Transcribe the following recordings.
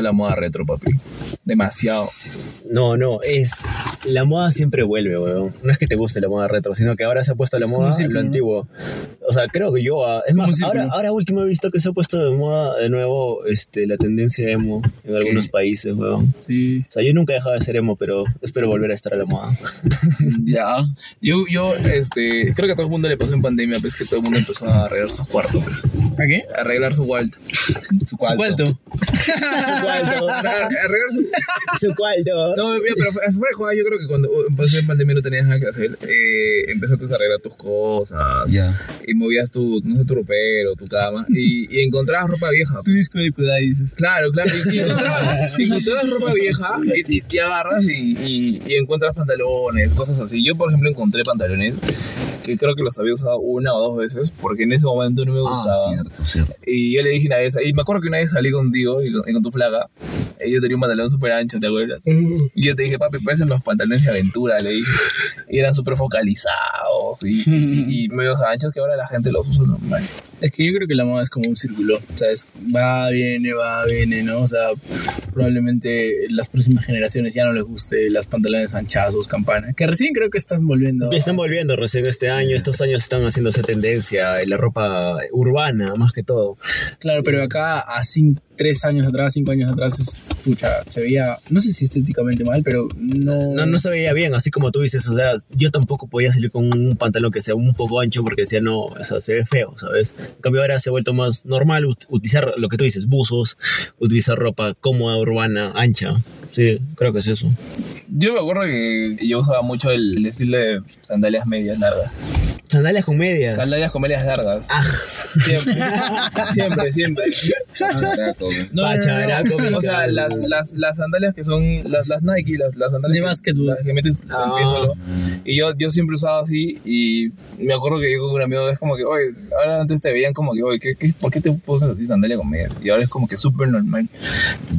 la moda retro, papi. Demasiado. No, no, es. La moda siempre vuelve, weón. No es que te guste la moda retro, sino que ahora se ha puesto la Es moda lo ¿no? antiguo. O sea, creo que yo. ah, es más, ahora, ahora último he visto que se ha puesto de moda de nuevo este, la tendencia emo en algunos países, weón. Sí. O sea, yo nunca he dejado de ser emo, pero espero volver a estar a la moda. Ya. Yo, yo, este, creo que a todo el mundo le pasó en pandemia, pues que todo el mundo empezó a arreglar su cuarto, pues. ¿A qué? A arreglar su cuarto. Su Su cuarto. cuarto. Arreglar su Su cuarto. No, mira, pero fue- fue de yo creo que cuando empezó en pandemia no tenías nada que hacer. Eh, empezaste a arreglar tus cosas. Ya. Y movías tu, no sé, tu ropero, tu cama. Y, y encontrabas ropa vieja. Tu disco de Kudai, dices. Claro, claro. Y, y encontrabas, encontrabas ropa vieja y, te agarras y, encuentras pantalones, cosas así. Yo, por ejemplo, encontré pantalones que creo que los había usado una o dos veces porque en ese momento no me Ah, gustaban. cierto, cierto. Y yo le dije una vez, y me acuerdo que una vez salí contigo y con, y con tu flaca, y yo tenía un pantalón súper ancho, ¿te acuerdas? Y yo te dije, papi, parecen los pantalones de aventura, le dije. Y eran súper focalizados y, y, y medios anchos que ahora la gente los usa normal. Es que yo creo que la moda es como un círculo, ¿sabes? Va, viene, va, viene, ¿no? O sea, probablemente las próximas generaciones ya no les guste las pantalones anchazos, campana, que recién creo que están volviendo. Están volviendo recién este año, estos años están haciéndose tendencia en la ropa urbana, más que todo. Claro, pero acá a cinco, tres años atrás, cinco años atrás, pucha, se veía, no sé si estéticamente mal, pero no... No, no se veía bien, así como tú dices, o sea, yo tampoco podía salir con un pantalón que sea un poco ancho porque decía, no, o sea, se ve feo, ¿sabes? En cambio ahora se ha vuelto más normal ut- utilizar lo que tú dices, buzos, utilizar ropa cómoda, urbana, ancha. Sí, creo que es eso. Yo me acuerdo que yo usaba mucho el, el estilo de sandalias medias largas. Sandalias con medias. Sandalias con medias largas. Ah, Siempre, siempre, siempre. Güey. No, no, no, no. Pacharaco, O sea, las, las, las sandalias que son las, las Nike, las, las sandalias De que- básquetbol. las que metes Ah. el pie solo. Y yo, yo siempre usaba así y me acuerdo que yo con un amigo es como que, oye, ahora antes te veían como que, oye, ¿qué, qué, por qué te pones así sandalia con medias? Y ahora es como que súper normal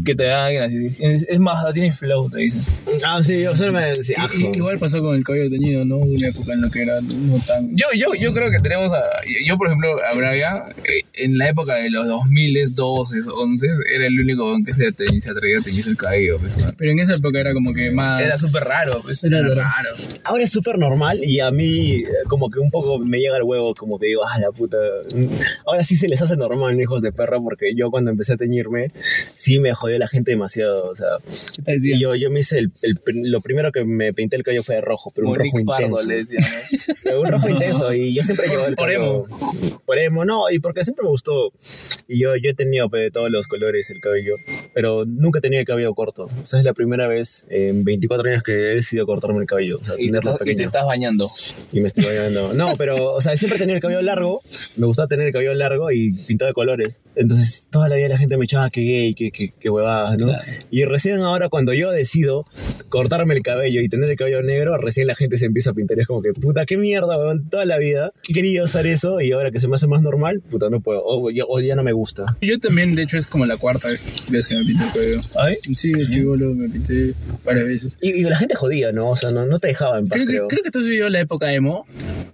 que te vean alguien así. Es, es más, tienes flow, te dicen. ah, sí, yo solo me decía, i- igual pasó con el cabello teñido, ¿no? Una época en la que era no tan... Yo, yo, yo creo que tenemos a. Yo, por ejemplo, a Braga, eh, en la época de los 2000, 12, 11, era el único que se, te, se atrevía a teñirse el cabello. Pues. Pero en esa época era como que más... Era súper raro, pues. Era Era raro. raro. Ahora es súper normal y a mí eh, como que un poco me llega el huevo, como que digo, ah, la puta. Ahora sí se les hace normal, hijos de perra, porque yo cuando empecé a teñirme, sí me jodió la gente demasiado. O sea, ¿Qué te decía? y yo, yo me hice el, el lo primero que me pinté el cabello fue de rojo, pero un Como rojo Pardo intenso. le decían. ¿no? Pero un rojo intenso y yo siempre llevo el Por cabello- Por emo, no, y porque siempre me gustó. Y yo, yo he tenido de todos los colores el cabello, pero nunca tenido el cabello corto. O sea, es la primera vez en 24 años que he decidido cortarme el cabello. O sea, Y te, estás, y te estás bañando. Y me estoy bañando. No, pero, o sea, siempre tenido el cabello largo. Me gustaba tener el cabello largo y pintado de colores. Entonces, toda la vida la gente me echaba que gay, que, que, que huevadas, ¿no? Y recién ahora, cuando yo decido cortarme el cabello y tener el cabello negro, recién la gente se empieza a pintar. Y es como que, puta, qué mierda, weón. Toda la vida querido usar eso y ahora que se me hace más normal, puta, no puedo. O, ya- o ya no me gusta. Yo también, de hecho, es como la cuarta vez que me pinto el cabello. ¿Ay? Sí, de chivolo me pinté varias veces. Y, y la gente jodía, ¿no? O sea, no, no te dejaba en paz, Creo que, creo. creo que tú has vivido la época emo,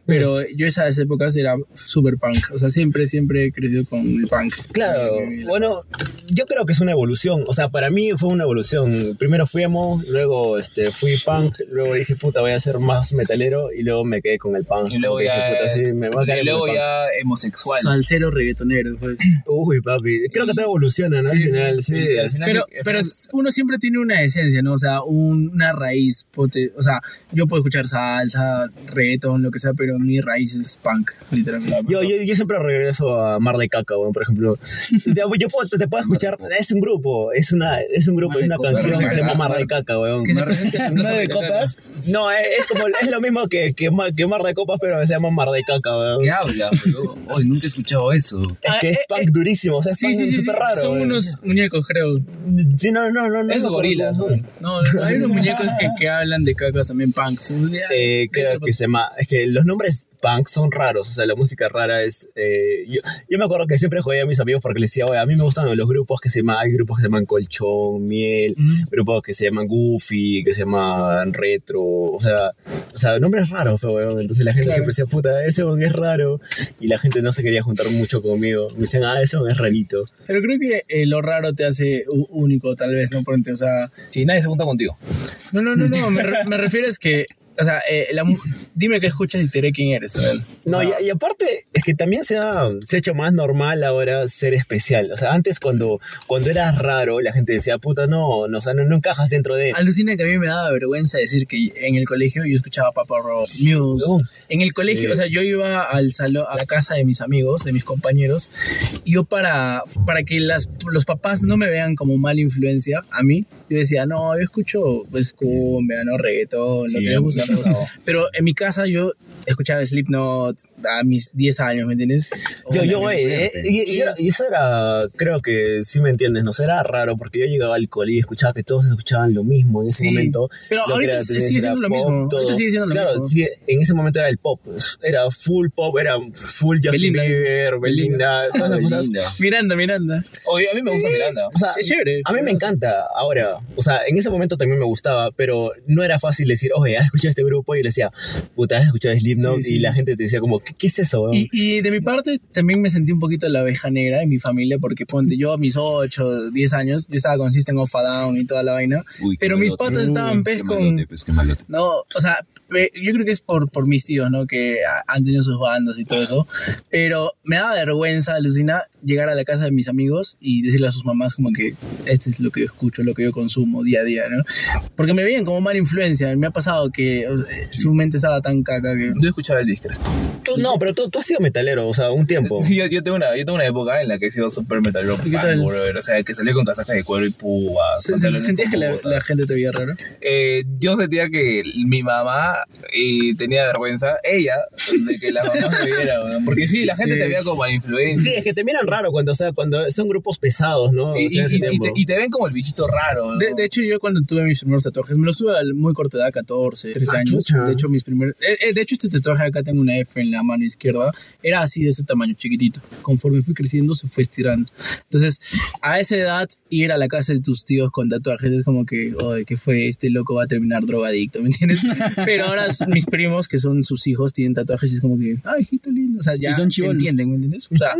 pero yo esas épocas era super punk. O sea, siempre, siempre he crecido con el punk. Claro, bueno, yo creo que es una evolución. O sea, para mí fue una evolución. Primero fui emo, luego este, fui punk, luego dije, puta, voy a ser más metalero y luego me quedé con el punk. Y luego ya. dije, puta, sí, me voy a quedar y luego ya homosexual. Salsero reggaetonero. pues. Uy, papi, creo que todo evoluciona, ¿no? Sí, al final, sí. sí, al final Pero, sí, al pero final- uno siempre tiene una esencia, ¿no? O sea, un- una raíz. pote- o sea, yo puedo escuchar salsa, reggaeton, lo que sea, pero mi raíz es punk, literalmente. Yo, yo, yo siempre regreso a Mar de Caca, weón, por ejemplo. Yo puedo- te, te puedo escuchar, es un grupo, es una, es un grupo, Mar es de una Copas. canción que se llama Mar de Caca, weón. Que se presente en ¿Mar de. Copas? No, es, es como, es lo mismo que, que, Mar, que Mar de Copas, pero se llama Mar de Caca, weón. ¿Qué habla? bro? Hoy nunca he escuchado eso. Es que es Ah, punk durísimo, o sea, es Sí, sí, sí, raro. Son weón. unos muñecos, creo. Sí, no, no, no. no Esos no, gorilas, no, ¿no? Hay unos muñecos que, que hablan de cacas también punks. Eh, creo que se llama. Es que los nombres punk son raros. O sea, la música rara es. eh, yo, yo me acuerdo que siempre jodía a mis amigos porque les decía, oye, a mí me gustan los grupos que se llaman. Hay grupos que se llaman Colchón, Miel, grupos que se llaman Goofy, que se llaman Retro. O sea, o sea nombres raros, fue, weón. Entonces la gente Claro. siempre decía, puta, ese weón es raro. Y la gente no se quería juntar mucho conmigo. Me decían, ah, ese weón es rarito. Pero creo que eh, lo raro te hace único, tal vez, ¿no? Porque, o sea, Sí, nadie se junta contigo. no, no, no, no, me, re- me refiero es que, o sea, eh, la dime qué escuchas y te diré quién eres, ¿sabes? O No, sea, y, y aparte es que también se ha, se ha hecho más normal ahora ser especial. O sea, antes cuando, cuando eras raro, la gente decía, puta, no, no, o sea, no, no encajas dentro de... Alucina que a mí me daba vergüenza decir que en el colegio yo escuchaba Papa Rock, Muse. No. En el colegio, Sí. o sea, yo iba al salón, a la casa de mis amigos, de mis compañeros, y yo para, para que las, los papás no me vean como mala influencia a mí, yo decía, no, yo escucho pues cumbia, no reggaetón, lo Sí, que les gusta. Sí, pues". no. Pero en mi casa yo escuchaba Slipknot a mis 10 años, ¿me entiendes? Yo, yo, güey, eh, y, y Sí. era- y eso era, creo que sí me entiendes, no era raro porque yo llegaba al colegio y escuchaba que todos escuchaban lo mismo en ese Sí, momento. pero Lo ahorita era- sigue era siendo lo pop, mismo, ahorita sigue siendo lo claro, mismo. sí, en ese momento era el pop, era full pop, era full Justin Belinda, Bieber, Belinda, todas esas cosas. Belinda. Miranda, Miranda. Oye, a mí me gusta Miranda. O sea, Es chévere. A mí me encanta ahora. O sea, en ese momento también me gustaba, pero no era fácil decir, oye, ¿has escuchado este grupo? Y le decía, puta, ¿has escuchado Slipknot? Sí, sí. Y la gente te decía como, ¿qué, qué es eso? weón?" Y, y de mi parte también me sentí un poquito la oveja negra en mi familia porque ponte yo a mis 8, 10 años, yo estaba con System of a Down y toda la vaina, Uy, pero mis malote. patas estaban pez con... malote, pues, qué malote. No, o sea, yo creo que es por, por mis tíos, ¿no? Que han tenido sus bandas y todo eso. Pero me daba vergüenza, alucina, llegar a la casa de mis amigos y decirle a sus mamás como que este es lo que yo escucho, lo que yo consumo día a día, ¿no? Porque me veían como mala influencia. Me ha pasado que eh, su mente estaba tan caca que... Yo escuchaba el disco. Tú- no, pero tú, tú has sido metalero, o sea, un tiempo. Sí, yo, yo tengo una, yo tengo una época en la que he sido súper metalero. ¿Y qué tal? brother. O sea, que salía con casajas de cuero y púas. ¿Se- se- ¿Sentías que la, gente te veía raro? Eh, yo sentía que mi mamá tenía vergüenza, ella, de que la mamá me viera, weón. porque sí, la gente Sí. te veía como a influencia. Sí, es que te miran raro cuando, o sea, cuando son grupos pesados, ¿no? Y, O sea, y- te, y te ven como el bichito raro. ¿no? De, de hecho, yo cuando tuve mis primeros tatuajes, me los tuve a muy corta edad, 14, 13 Ah, años. De hecho, mis primeros. eh, eh, de hecho, este tatuaje acá tengo una F en la mano izquierda. Era así de ese tamaño, chiquitito. Conforme fui creciendo, se fue estirando. Entonces, a esa edad, ir a la casa de tus tíos con tatuajes es como que, oye, ¿qué fue? Este loco va a terminar drogadicto, ¿me entiendes? Pero ahora mis primos, que son sus hijos, tienen tatuajes y es como que, ay, hijito lindo. O sea, ya son entienden, ¿me entiendes? O sea,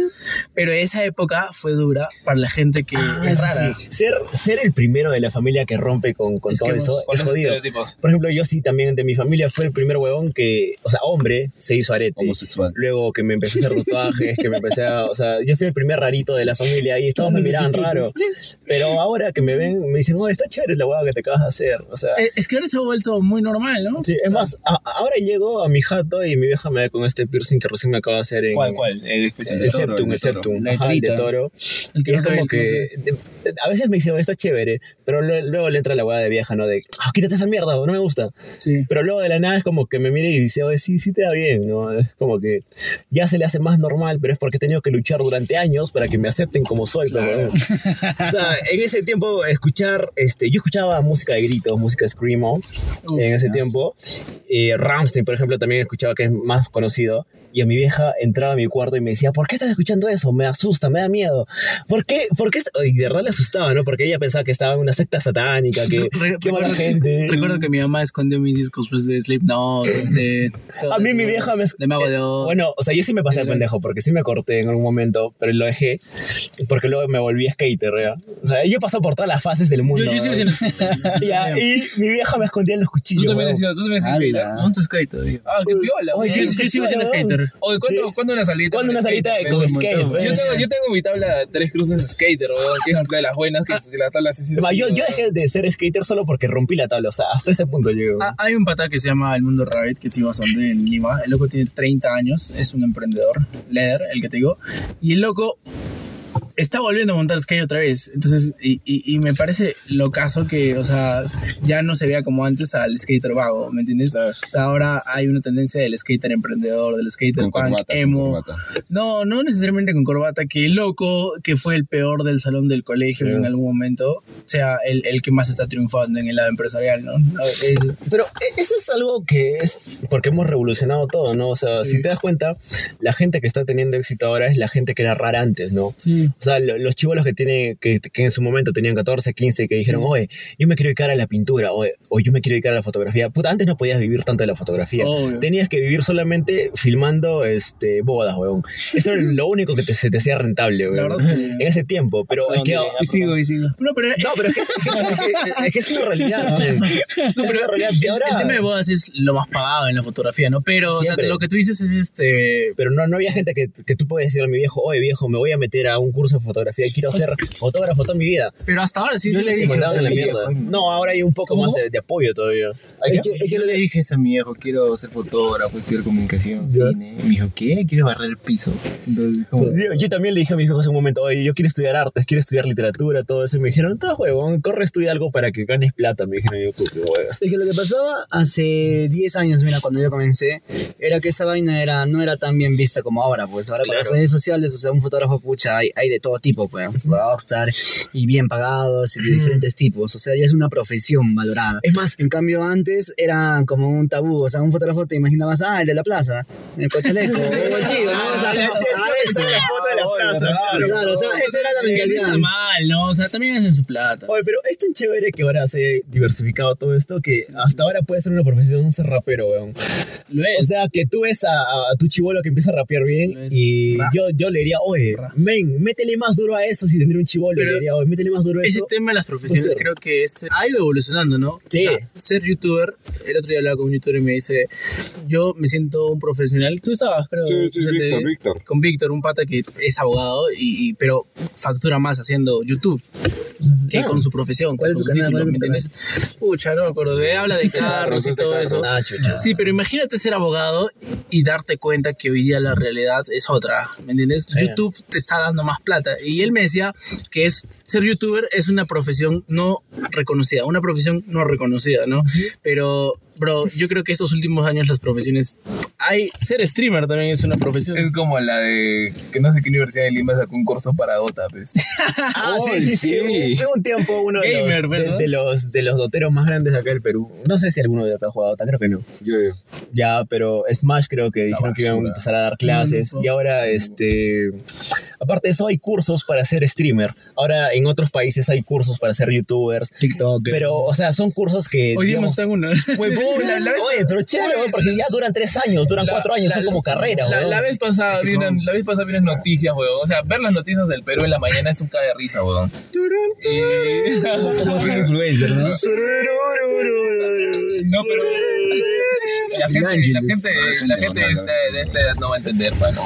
pero esa época fue dura para la gente que Ah, es eso rara. sí. Ser, ser el primero de la familia que rompe con, con Es todo que eso vos- Con es jodido. Por ejemplo, yo sí también de mi familia fue el primer huevón que, o sea, hombre, se hizo arete. Homosexual. Luego que me empecé a hacer tatuajes, que me empecé a, o sea, yo fui el primer rarito de la familia y todos me miraban raro. Pero ahora que me ven, me dicen, oh, está chévere la hueá que te acabas de hacer. O sea, Eh, Es que ahora se ha vuelto muy normal, ¿no? sí, es más, a- ahora llego a mi jato y mi vieja me ve con este piercing que recién me acaba de hacer en... ¿Cuál, cuál? El El. El septum, el septum, La ajá, el de toro. El que Y no es sabe como que de- a veces me dice, "Oh, está chévere, pero lo- luego le entra la hueá de vieja, ¿no? De, ah, quítate esa mierda, no me gusta. Sí. Pero luego de la nada es como que me mire y dice, oye, sí, sí te da bien, ¿no? Es como que ya se le hace más normal, pero es porque he tenido que luchar durante años para que me acepten como soy. weón. o sea, en ese tiempo escuchar, este, yo escuchaba música de gritos, música screamo Uf, en ese ya. tiempo. Eh, Ramstein, por ejemplo, también escuchaba que es más conocido. Y a mi vieja entraba a mi cuarto y me decía, ¿por qué estás escuchando eso? Me asusta, me da miedo. ¿Por qué? ¿Por qué? est-?" Y de verdad le asustaba, ¿no? Porque ella pensaba que estaba en una secta satánica, que Re- qué mala gente. recuerdo que mi mamá escondió mis discos pues, de Slipknot, de... A mí mi vieja me... De Mago de Oz. Bueno, o sea, yo sí me pasé Claro. pendejo porque sí me corté en algún momento, pero lo dejé porque luego me volví skater, ¿ya? O sea, yo pasado por todas las fases del mundo. yo, yo sigo ¿no? siendo... Ya, y mi vieja me escondía en los cuchillos. Tú también has sido, tú también has sido skater. Son tu skater. tío. Ah, qué piola. Oye, yo, yo sigo siendo weón. Hater. Oye, ¿cuándo, Sí. ¿cuándo una salida? ¿Cuándo una salita de- con skate, Yo tengo, yo tengo mi tabla tres cruces skater, weón, que es de las buenas, que es- la tabla así. yo, dejé de ser skater solo porque rompí la tabla, o sea, hasta ese punto llego. Ah, hay un pata que se llama El Mundo Rabbit, que sigo bastante en Lima. El loco tiene 30 años, es un emprendedor, leather, el que te digo. Y el loco está volviendo a montar skate otra vez. Entonces, y, y, y me parece lo caso que, o sea, ya no se vea como antes al skater vago, ¿me entiendes? Claro. O sea, ahora hay una tendencia del skater emprendedor, del skater Con punk, corbata, emo. No, no necesariamente con corbata, que el loco, que fue el peor del salón del colegio Sí. en algún momento, sea el, el que más está triunfando en el lado empresarial, ¿no? No, es- Pero e- eso es algo que es porque hemos revolucionado todo, ¿no? O sea, si te das cuenta, la gente que está teniendo éxito ahora es la gente que era rara antes, ¿no? sí. O sea, lo- los chivolos que tienen, que, que en su momento tenían 14, 15, que dijeron, oye, yo me quiero dedicar a la pintura, oye, o yo me quiero dedicar a la fotografía. Puta, antes no podías vivir tanto de la fotografía. Obvio. Tenías que vivir solamente filmando este, bodas, weón. Eso era lo único que te- se te hacía rentable, weón. La verdad, sí. En ese tiempo. Pero es que, Y sigo, y sigo. No, pero no, pero es que es, es que es- que es una realidad. man. Es una realidad. Ahora, el tema de bodas es lo más pagado en la fotografía, ¿no? Pero, o sea, Siempre. lo que tú dices es este. pero no, no había gente que, que tú puedes decirle a mi viejo, oye viejo, me voy a meter a un curso de fotografía y quiero ser fotógrafo toda mi vida. Pero hasta ahora sí. Yo le dije, a la mierda. No, ahora hay un poco ¿Cómo? más de, de apoyo todavía. ¿Hay Es que- que, es que yo le dije a mi viejo, quiero ser fotógrafo, estudiar comunicación, Ya. cine. Y me dijo, ¿qué? ¿Quieres barrer el piso? Entonces, Yo, yo también le dije a mis hijos en un momento, oye, yo quiero estudiar artes, quiero estudiar literatura, todo eso. Y me dijeron, está huevón, corre, estudia algo para que ganes plata. Me dijeron, yo, qué hueva. Es que lo que pasaba hace 10 años, mira, cuando yo comencé, era que esa vaina era, no era tan bien vista como ahora, pues ahora con las redes sociales, o sea, un fotógrafo pucha, hay, hay de todo tipo, pues, rockstar y bien pagados y de diferentes tipos, o sea, ya es una profesión valorada. Es más, En cambio, antes era como un tabú, o sea, un fotógrafo te imaginabas, ah, el de la plaza, el cochaleco, el tío, ¿no? O sea, ah, eso. Claro, o sea, esa era la mentalidad. está mal, ¿no? O sea, también hacen su plata. Oye, pero es tan chévere que ahora se ha diversificado todo esto que hasta ahora puede ser una profesión ser rapero, weón. Lo es. O sea, que tú ves a, a tu chivolo que empieza a rapear bien y ra- yo, yo le diría, oye, Ra- men, métele más duro a eso si tendría un chivolo. Le diría, oye, métele más duro a ese eso. tema de las profesiones Pues, creo que este ha ido evolucionando, ¿no? Sí. O sea, ser youtuber, el otro día hablaba con un youtuber y me dice, yo me siento un profesional. Tú estabas, creo. Sí, sí, Víctor, Víctor. Con Víctor, un pata que es abogado, y, y- pero factura más haciendo YouTube que con su profesión, ¿Cuál con es su canal? título, ¿me ¿Cuál es entiendes? Pucha, no me acuerdo. de- habla de carros y todo eso. Ah. Sí, pero imagínate ser abogado y darte cuenta que hoy día la realidad es otra, ¿me entiendes? Sí. YouTube te está dando más plata. Y él me decía que es ser youtuber es una profesión no reconocida, una profesión no reconocida, ¿no? Pero, bro, yo creo que estos últimos años las profesiones... Hay, ser streamer también es una profesión. Es como la de que no sé qué universidad de Lima sacó un curso para Dota, pues. Ah, sí, sí, sí. sí. Hubo un tiempo uno de, Gamer, los, ¿ves, de, no? de los, de los doteros más grandes acá del Perú. No sé si alguno de acá ha jugado Dota, creo que no. Yo, yo. Ya, pero Smash creo que dijeron que iban a basura. empezar a dar clases. Mm, Y ahora, este. Aparte de eso, hay cursos para ser streamer. Ahora en otros países hay cursos para ser youtubers. TikTok. Pero, o sea, son cursos que. Hoy día hemos estado en una. Huevón, la- la- Oye, pero chévere, weón, porque ya duran tres años, duran La- cuatro años, la- son como carrera, La, weón. la vez pasada Es que son- vienen, la vez pasada vienen noticias, weón. O sea, ver las noticias del Perú en la mañana es un cae de risa, weón. Como ser influencer, ¿no? No, pero la gente, la gente, la gente de, este, edad no va a entender, mano.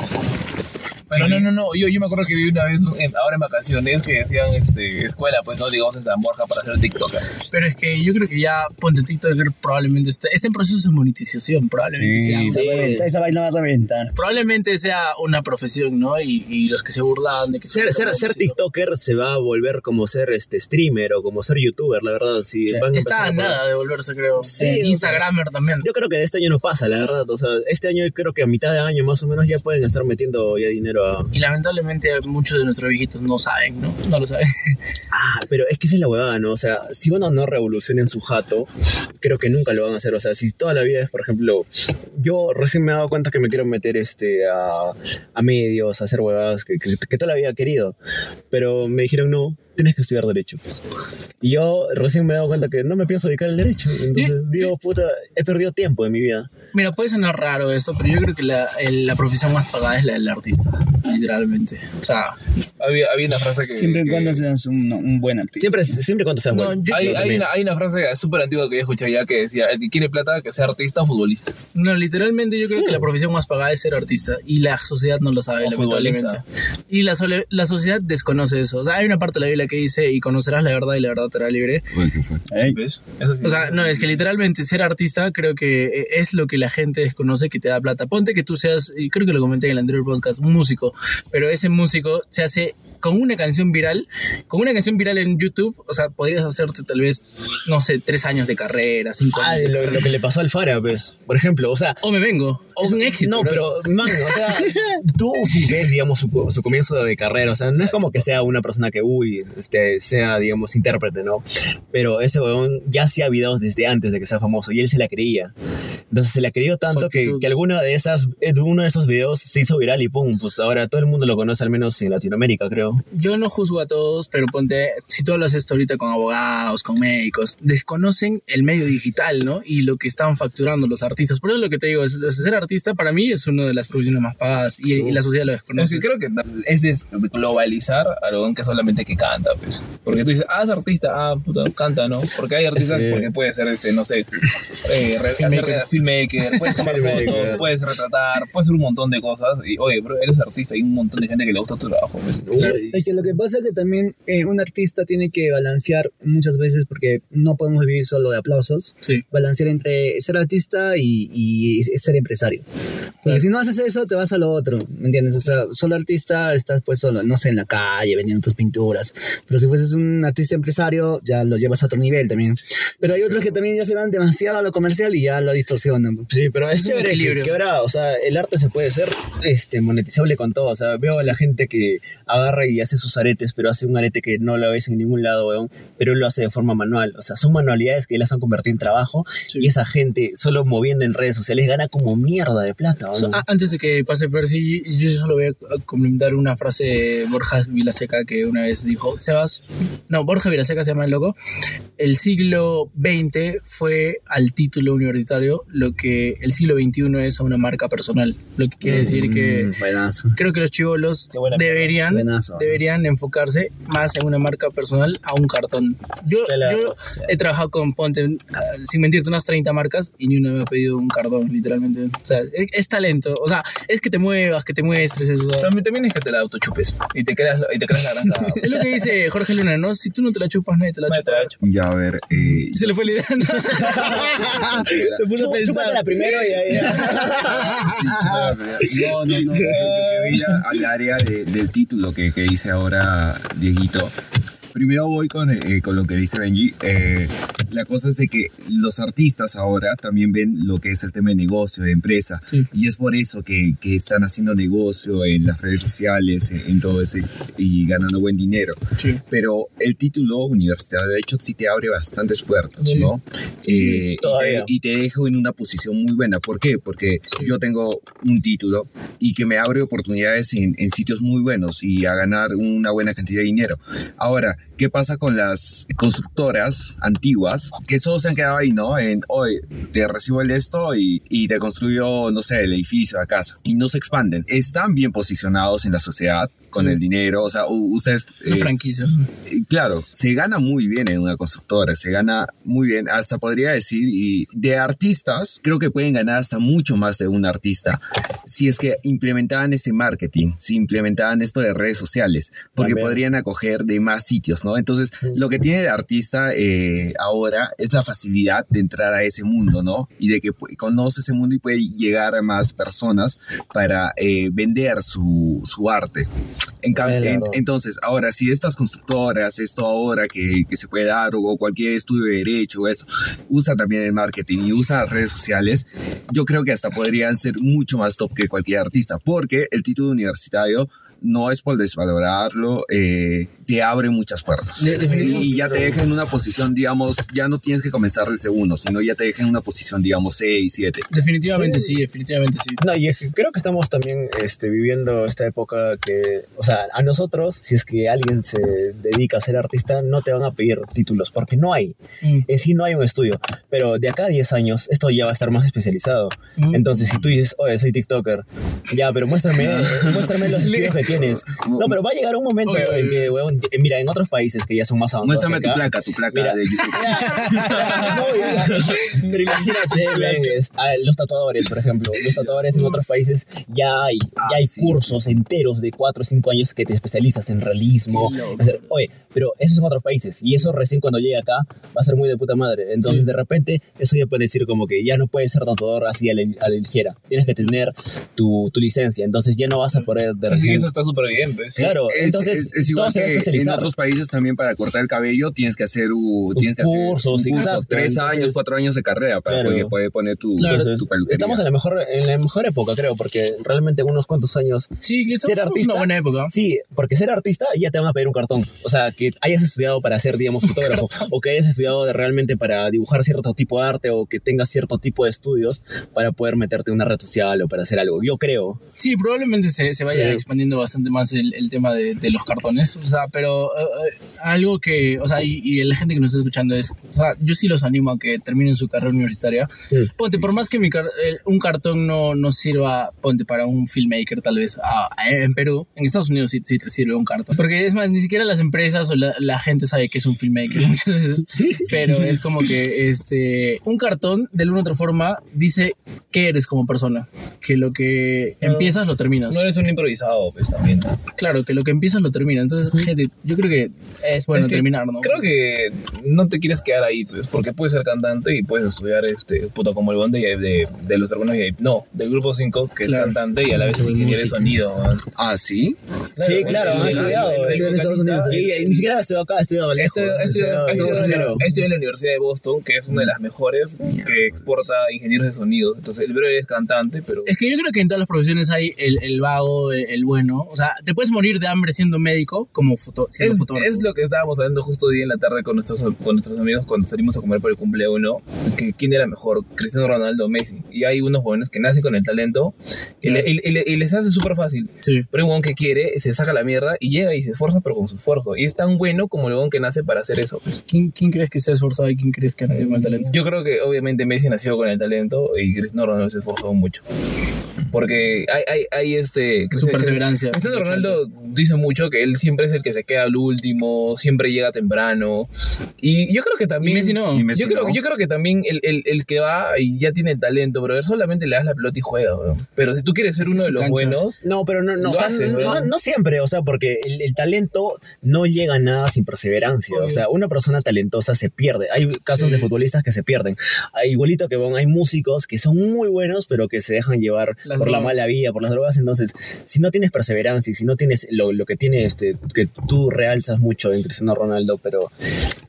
Pero no, no, no, yo, yo me acuerdo que vi una vez, en- ahora en vacaciones, que decían este, escuela, pues no, digamos en San Borja para ser TikToker. Pero es que yo creo que ya Ponte TikToker probablemente está, está en proceso de monetización, probablemente Sí. sea. Sí, esa vaina vas a reventar. Probablemente sea una profesión, ¿no? Y, y los que se burlaban de que Ser, ser, ser TikToker se va a volver como ser este streamer o como ser youtuber, la verdad. Si van a Está a nada de volverse, creo. Sí, Eh, Instagramer también. Yo creo que de este año no pasa, la verdad. O sea, este año creo que a mitad de año más o menos ya pueden estar metiendo ya dinero Y lamentablemente muchos de nuestros viejitos no saben, ¿no? No lo saben. Ah, pero es que esa es la huevada, ¿no? O sea, si uno no revoluciona en su jato, creo que nunca lo van a hacer. O sea, si toda la vida es, por ejemplo, yo recién me he dado cuenta que me quiero meter este, a, a medios, a hacer huevadas que, que, que toda la vida he querido. Pero me dijeron, no, tienes que estudiar Derecho. Y yo recién me he dado cuenta que no me pienso dedicar al Derecho. Entonces digo, puta, he perdido tiempo en mi vida. Mira, puede sonar raro esto, pero yo creo que la, el- la profesión más pagada es la del artista, literalmente. O sea, Había, había una frase que... Siempre y que- cuando seas un, un buen artista. Siempre, siempre cuando seas No, bueno. yo- Hay, hay, una, hay una frase súper antigua que yo escuché ya que decía, el que quiere plata, que sea artista o futbolista. no, literalmente yo creo que la profesión más pagada es ser artista y la sociedad no lo sabe, O lamentablemente. futbolista. Y la, sole- la sociedad desconoce eso. O sea, hay una parte de la Biblia la que dice, y conocerás la verdad y la verdad te hará libre. Uy, ¿qué fue? ¿Ves? Eso sí. O sea, no, es que literalmente ser artista creo que es lo que la gente desconoce que te da plata. Ponte que tú seas, y creo que lo comenté en el anterior podcast, un músico, pero ese músico se hace con una canción viral, con una canción viral en YouTube, o sea, podrías hacerte tal vez, no sé, tres años de carrera, cinco Ah, años de lo, carrera. lo que le pasó al Fara, pues. Por ejemplo, o sea. O me vengo. es un éxito. No, pero, man, o sea, tú sí ves, digamos, su, su comienzo de carrera. O sea, no es como que sea una persona que, uy, este, sea, digamos, intérprete, ¿no? Pero ese weón ya hacía videos desde antes de que sea famoso y él se la creía. Entonces se la creyó tanto que, que alguna de esas, eh, uno de esos videos se hizo viral y pum, pues ahora todo el mundo lo conoce, al menos en Latinoamérica, creo. Yo no juzgo a todos, pero ponte, si tú hablas esto ahorita con abogados, con médicos, desconocen el medio digital, ¿no? Y lo que están facturando los artistas. Por eso lo que te digo, es, es ser artista para mí es una de las profesiones más pagadas y, y la sociedad lo Es desconoce. creo que es de globalizar a lo que solamente que canta, pues. Porque tú dices, ah, es artista, ah, puta, canta, ¿no? Porque hay artistas, Sí. porque puede ser, este, no sé, eh, re- Filmmaker. hacer filmmaker, puedes tomar fotos, puedes retratar, puedes hacer un montón de cosas. Y, oye, bro, eres artista y hay un montón de gente que le gusta tu trabajo, pues. Es que lo que pasa es que también eh, un artista tiene que balancear muchas veces porque no podemos vivir solo de aplausos. Sí. Balancear entre ser artista y, y ser empresario. Porque Claro. si no haces eso, te vas a lo otro, ¿me entiendes? O sea, solo artista estás pues solo, no sé, en la calle vendiendo tus pinturas. Pero si fueses un artista empresario, ya lo llevas a otro nivel también. Pero hay otros que también ya se van demasiado a lo comercial y ya lo distorsionan. Sí, pero es chévere que, equilibrio. que ahora, o sea, el arte se puede ser este, monetizable con todo. O sea, veo a la gente que agarra y hace sus aretes, pero hace un arete que no lo ves en ningún lado, weón, pero él lo hace de forma manual. O sea, son manualidades que él las han convertido en trabajo Sí. y esa gente, solo moviendo en redes sociales, gana como mierda de plata, antes de que pase Percy, yo solo voy a complementar una frase de Borja Vilaseca que una vez dijo, Sebas, no, Borja Vilaseca se llama el loco, el siglo XX fue al título universitario lo que el siglo XXI es a una marca personal, lo que quiere decir que Mm, buenazo. creo que los chivolos deberían, Buenazo. Deberían enfocarse más en una marca personal a un cartón. Yo, Te la- yo he trabajado con Ponte, ah, sin mentirte, unas 30 marcas y ni una me ha pedido un cartón, literalmente. O sea, es, es talento. O sea, es que te muevas, que te muestres. Eso. También, también es que te la autochupes y te creas, y te creas la gran cagada. Es lo que dice Jorge Luna, ¿no? Si tú no te la chupas, nadie te la te chupa. la chupa. Ya, a ver, eh, se le fue la idea. ¿no? Se puso a pensar. Chúpatela primero y ahí. No, no, no. Lo que voy a- al área de- del título que, que dice ahora Dieguito. Primero voy con, eh, con lo que dice Benji. Eh, la cosa es de que los artistas ahora también ven lo que es el tema de negocio, de empresa. Sí. Y es por eso que, que están haciendo negocio en las redes sociales, en, en todo ese, y ganando buen dinero. Sí. Pero el título universitario, de hecho, sí te abre bastantes puertas, Sí. ¿no? Eh, y, te, y te deja en una posición muy buena. ¿Por qué? Porque yo tengo un título y que me abre oportunidades en, en sitios muy buenos y a ganar una buena cantidad de dinero. Ahora, ¿qué pasa con las constructoras antiguas que solo se han quedado ahí, ¿no? En, hoy te recibo el esto y, te construyo, no sé, el edificio, la casa. Y no se expanden. Están bien posicionados en la sociedad con el dinero. O sea, ustedes... Eh, franquicia. eh, Claro, se gana muy bien en una constructora, se gana muy bien, hasta podría decir, y de artistas, creo que pueden ganar hasta mucho más de un artista si es que implementaban este marketing, si implementaban esto de redes sociales, porque También. podrían acoger de más sitios, ¿no? Entonces, lo que tiene de artista eh, ahora es la facilidad de entrar a ese mundo, ¿no? Y de que conoce ese mundo y puede llegar a más personas para eh, vender su, su arte. En cambio, en- entonces, ahora, si estas constructoras, esto ahora que, que se puede dar, o, o cualquier estudio de derecho o esto, usa también el marketing y usa las redes sociales, yo creo que hasta podrían ser mucho más top que cualquier artista, porque el título universitario no es por desvalorarlo, eh, te abre muchas puertas. De- y ya te deja en una posición, digamos, ya no tienes que comenzar desde uno, sino ya te deja en una posición, digamos, 6, 7. Definitivamente sí, definitivamente sí. No, y es que creo que estamos también este, viviendo esta época que, o sea, a nosotros, si es que alguien se dedica a ser artista, no te van a pedir títulos, porque no hay. Mm. En sí no hay un estudio. Pero de acá a 10 años, esto ya va a estar más especializado. Mm. Entonces, si tú dices, oye, soy TikToker, ya, pero muéstrame, muéstrame los estudios que tienes. No, pero va a llegar un momento Obvio, en que, weón, mira, en otros países que ya son más avanzados. Muéstrame que tu placa, tu placa Mira. de YouTube. No. Pero imagínate, ven, es- ah, los tatuadores, por ejemplo. Los tatuadores en otros países ya hay, ya hay sí, cursos enteros de 4 o 5 años que te especializas en realismo. Oye, pero eso es en otros países. Y eso recién cuando llegue acá va a ser muy de puta madre. Entonces, de repente, eso ya puede decir como que ya no puedes ser tatuador así a la, a la ligera. Tienes que tener tu, tu licencia. Entonces, ya no vas a poder de Así que repente- eso está súper bien, pues. Claro, Es, entonces es- es igual todo que en especializar. otros países también para cortar el cabello tienes que hacer, u- tienes que hacer cursos, un curso, exacto. tres Entonces- años, cuatro años de carrera para Claro. poder, poder poner tu, Entonces, tu peluquería. estamos en la mejor en la mejor época, creo, porque realmente en unos cuantos años Sí, Ser artista- una buena época. Sí, porque ser artista ya te van a pedir un cartón. O sea, que hayas estudiado para ser, digamos, fotógrafo, o que hayas estudiado de- realmente para dibujar cierto tipo de arte, o que tengas cierto tipo de estudios para poder meterte en una red social o para hacer algo. Yo creo. Sí, probablemente se, se vaya Sí. expandiendo bastante más el, el tema de, de los cartones. O sea, pero eh, eh, algo que, o sea, y, y la gente que nos está escuchando es, o sea, yo sí los animo a que terminen su carrera universitaria. Sí. Ponte, por más que mi car- el- un cartón no, no sirva, ponte, para un filmmaker tal vez a- a- en Perú, en Estados Unidos sí, sí te sirve un cartón. Porque es más, ni siquiera las empresas o la, la gente sabe que es un filmmaker muchas veces, pero es como que este, un cartón de alguna u otra forma dice qué eres como persona, que lo que empiezas lo terminas. No eres un improvisado, pues también. Claro, que lo que empiezas lo terminas. Entonces, gente, yo creo que es bueno Es que terminar, ¿no? Creo que no te quieres quedar ahí, pues, porque puedes ser cantante y puedes estudiar, este, puto, como el bonde de, de, de los hermanos no, del grupo 5, que Claro. es cantante y a la vez es ingeniero de sonido, man. Ah, ¿sí? sí, claro, el- han el- estudiado. en ni siquiera estudiado acá, primero. este en la Universidad de Boston, que es una de las mejores que exporta ingenieros de sonido. Entonces, el brother es cantante, pero Es que yo creo que en todas las profesiones hay el, el vago, el, el bueno. O sea, te puedes morir de hambre siendo médico como foto, siendo es, fotógrafo. es lo que estábamos hablando justo hoy en la tarde con nuestros, con nuestros amigos cuando salimos a comer por el cumple uno, que quién era mejor, Cristiano Ronaldo o Messi. Y hay unos jóvenes que nacen con el talento y, le- y- y y les hace súper fácil. Sí. Pero un huevón que quiere, se saca la mierda y llega y se esfuerza, pero con su esfuerzo. Y es tan bueno como el huevón que nace para hacer eso. pues. ¿Quién, ¿Quién crees que se ha esforzado y quién crees que ha nacido con el talento? Yo creo que obviamente Messi nació con el talento y Cristiano Ronaldo se esforzó mucho. Porque hay, hay, hay este... Su perseverancia. Cristiano Ronaldo dice mucho que él siempre es el que se queda al último, siempre llega temprano. Y yo creo que también... Y Messi no. Y Messi yo, creo, no. yo creo que también el, el, el que va y ya tiene talento, pero solamente le das la pelota y juega. weón. Pero si tú quieres ser Es uno de los cancha. buenos... No, pero no, no, Lo o sea, haces, no, no siempre, o sea, porque el, el talento no llega a nada sin perseverancia. O sea, una persona talentosa se pierde. Hay casos de futbolistas que se pierden. Hay, igualito que bueno, hay músicos que son muy buenos, pero que se dejan llevar Las por la drogas. mala vida, por las drogas. Entonces, si no tienes perseverancia y si no tienes lo, lo que tiene este, que tú realzas mucho en Cristiano Ronaldo, pero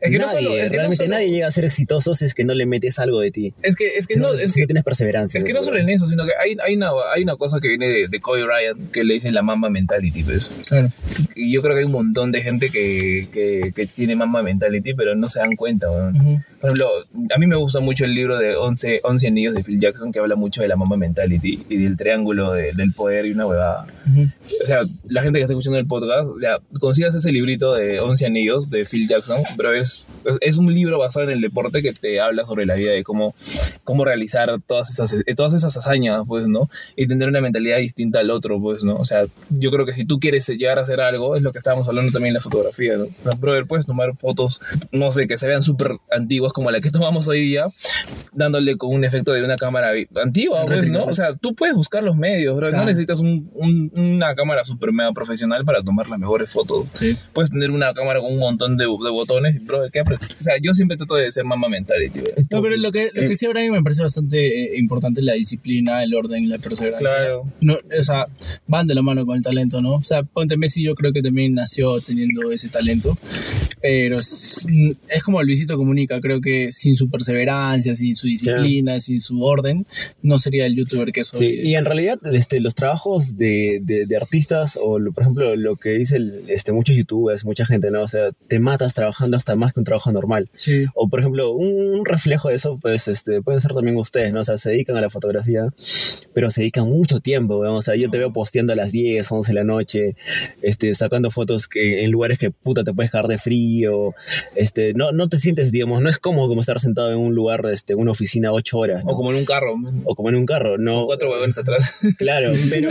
Es que no nadie, solo- es que no realmente solo- nadie llega a ser exitoso si es que no le metes algo de ti. Es que, es que Si no, no, es si que no tienes perseverancia. Es que no solo en eso, sino que hay, hay, una, hay una cosa que viene de, de Kobe Bryant que le dicen la mamba mentality, pues. Claro. Y yo creo que hay un montón de gente que, que, que tiene mamba mentality, pero no se dan cuenta, weón. Ujú. Por ejemplo, a mí me gusta mucho el libro de 11, 11 anillos de Phil Jackson que habla mucho de la mamba mentality y del triángulo de- del poder y una huevada. Ujú. O sea, la gente que está escuchando el podcast, o sea, consigas ese librito de 11 anillos de Phil Jackson, pero es, es- un libro basado en el deporte que te habla sobre la vida de cómo, cómo realizar todas esas, eh, todas esas hazañas, pues, ¿no? Y tener una mentalidad distinta al otro, pues, ¿no? O sea, yo creo que si tú quieres llegar a hacer algo, es lo que estábamos hablando también en la fotografía, ¿no? O sea, brother, puedes tomar fotos, no sé, que se vean súper antiguas como la que tomamos hoy día, dándole con un efecto de una cámara antigua, pues, ¿no? O sea, tú puedes buscar los medios, bro. No Claro. necesitas un- un- una cámara súper mega profesional para tomar las mejores fotos. Sí. Puedes tener una cámara con un montón de, de botones, bro, ¿qué O sea, yo siempre trato de ser mamá mentality, bro. No, pero lo que, lo que sí ahora me parece bastante eh, importante la disciplina, el orden y la perseverancia. Claro. No, o sea, van de la mano con el talento, ¿no? O sea, Ponte Messi yo creo que también nació teniendo ese talento, pero es, es como Luisito Comunica, creo que sin su perseverancia, sin su disciplina, sin su orden, no sería el youtuber que soy. Sí, y en realidad este, los trabajos de, de- de artistas, o lo- por ejemplo lo que dice el- este, muchos youtubers, mucha gente, ¿no? O sea, te matas trabajando hasta más que un trabajo normal. Sí. O por ejemplo, un, un reflejo de eso, pues este, pueden ser también ustedes, ¿no? O sea, se dedican a la fotografía, pero se dedican mucho tiempo, weón. O sea, yo te veo posteando a las 10, 11 de la noche, este, sacando fotos que, en lugares que puta te puedes cagar de frío, este, no, no te sientes, digamos, no es como como estar sentado en un lugar, este, una oficina 8 horas, ¿no? O como en un carro, o como en un carro, no. cuatro huevones atrás. Claro, pero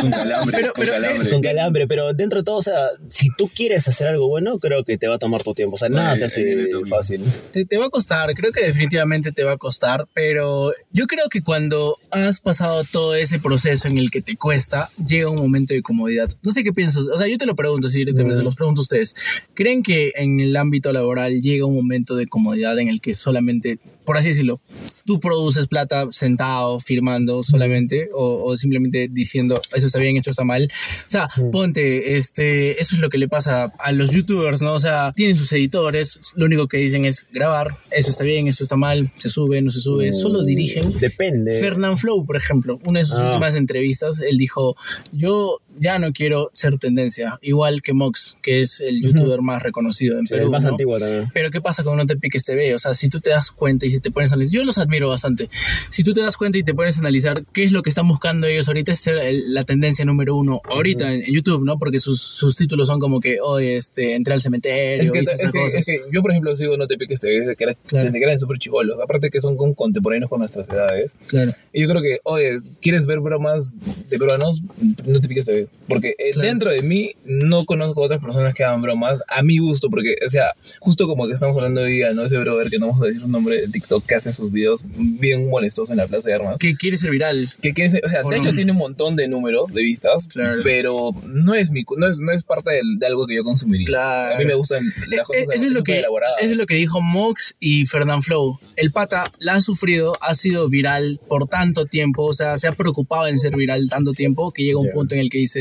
Con calambre, Pero- con pero, calambre. con calambre, pero dentro de todo, o sea, si tú quieres hacer algo bueno, creo que te va a tomar tu tiempo. O sea, nada Ay, se hace ay, fácil. Te, te va a costar, creo que definitivamente te va a costar, pero yo creo que cuando has pasado todo ese proceso en el que te cuesta, llega un momento de comodidad. No sé qué piensas, o sea, yo te lo pregunto, si directamente se los pregunto a ustedes. ¿Creen que en el ámbito laboral llega un momento de comodidad en el que solamente, por así decirlo, tú produces plata sentado, firmando solamente, o, o simplemente diciendo, eso está bien, esto está mal? O sea, ponte, este, eso es lo que le pasa a los youtubers, ¿no? O sea, tienen sus editores, lo único que dicen es grabar, eso está bien, eso está mal, se sube, no se sube, solo dirigen. Depende. Fernand Flow, por ejemplo, una de sus Ah. últimas entrevistas, él dijo, yo ya no quiero ser tendencia, igual que Mox, que es el youtuber más reconocido en Sí, Perú. el más ¿no? antiguo también. Pero ¿qué pasa con No Te Piques TV? O sea, si tú te das cuenta y si te pones a analizar, yo los admiro bastante. Si tú te das cuenta y te pones a analizar qué es lo que están buscando ellos ahorita, es ser el- la tendencia número uno ahorita en, en YouTube, ¿no? Porque sus, sus títulos son como que, oye, este, entré al cementerio, Es que, hice es, estas que, cosas. es que yo, por ejemplo, sigo No te piques TV desde que, era, Claro. desde que eran súper chivolos. Aparte que son con contemporáneos con nuestras edades. Claro. Y yo creo que, oye, ¿quieres ver bromas de peruanos? No te piques TV. Porque eh, Claro. dentro de mí no conozco otras personas que hagan bromas a mi gusto. Porque, o sea, justo como que estamos hablando hoy día, ¿no? Ese brother que no vamos a decir su nombre de TikTok que hace sus videos bien molestos en la plaza de armas. Que quiere ser viral. Que quiere ser- o sea, O de no. hecho tiene un montón de números de vistas, Claro. pero no es mi no es, no es parte del- de algo que yo consumiría. Claro. A mí me gustan las cosas Eh, Eso es, lo que, elaboradas. eso es lo que dijo Mox y Fernand Flow. El pata la ha sufrido, ha sido viral por tanto tiempo, o sea, se ha preocupado en ser viral tanto tiempo que llega un punto en el que dice,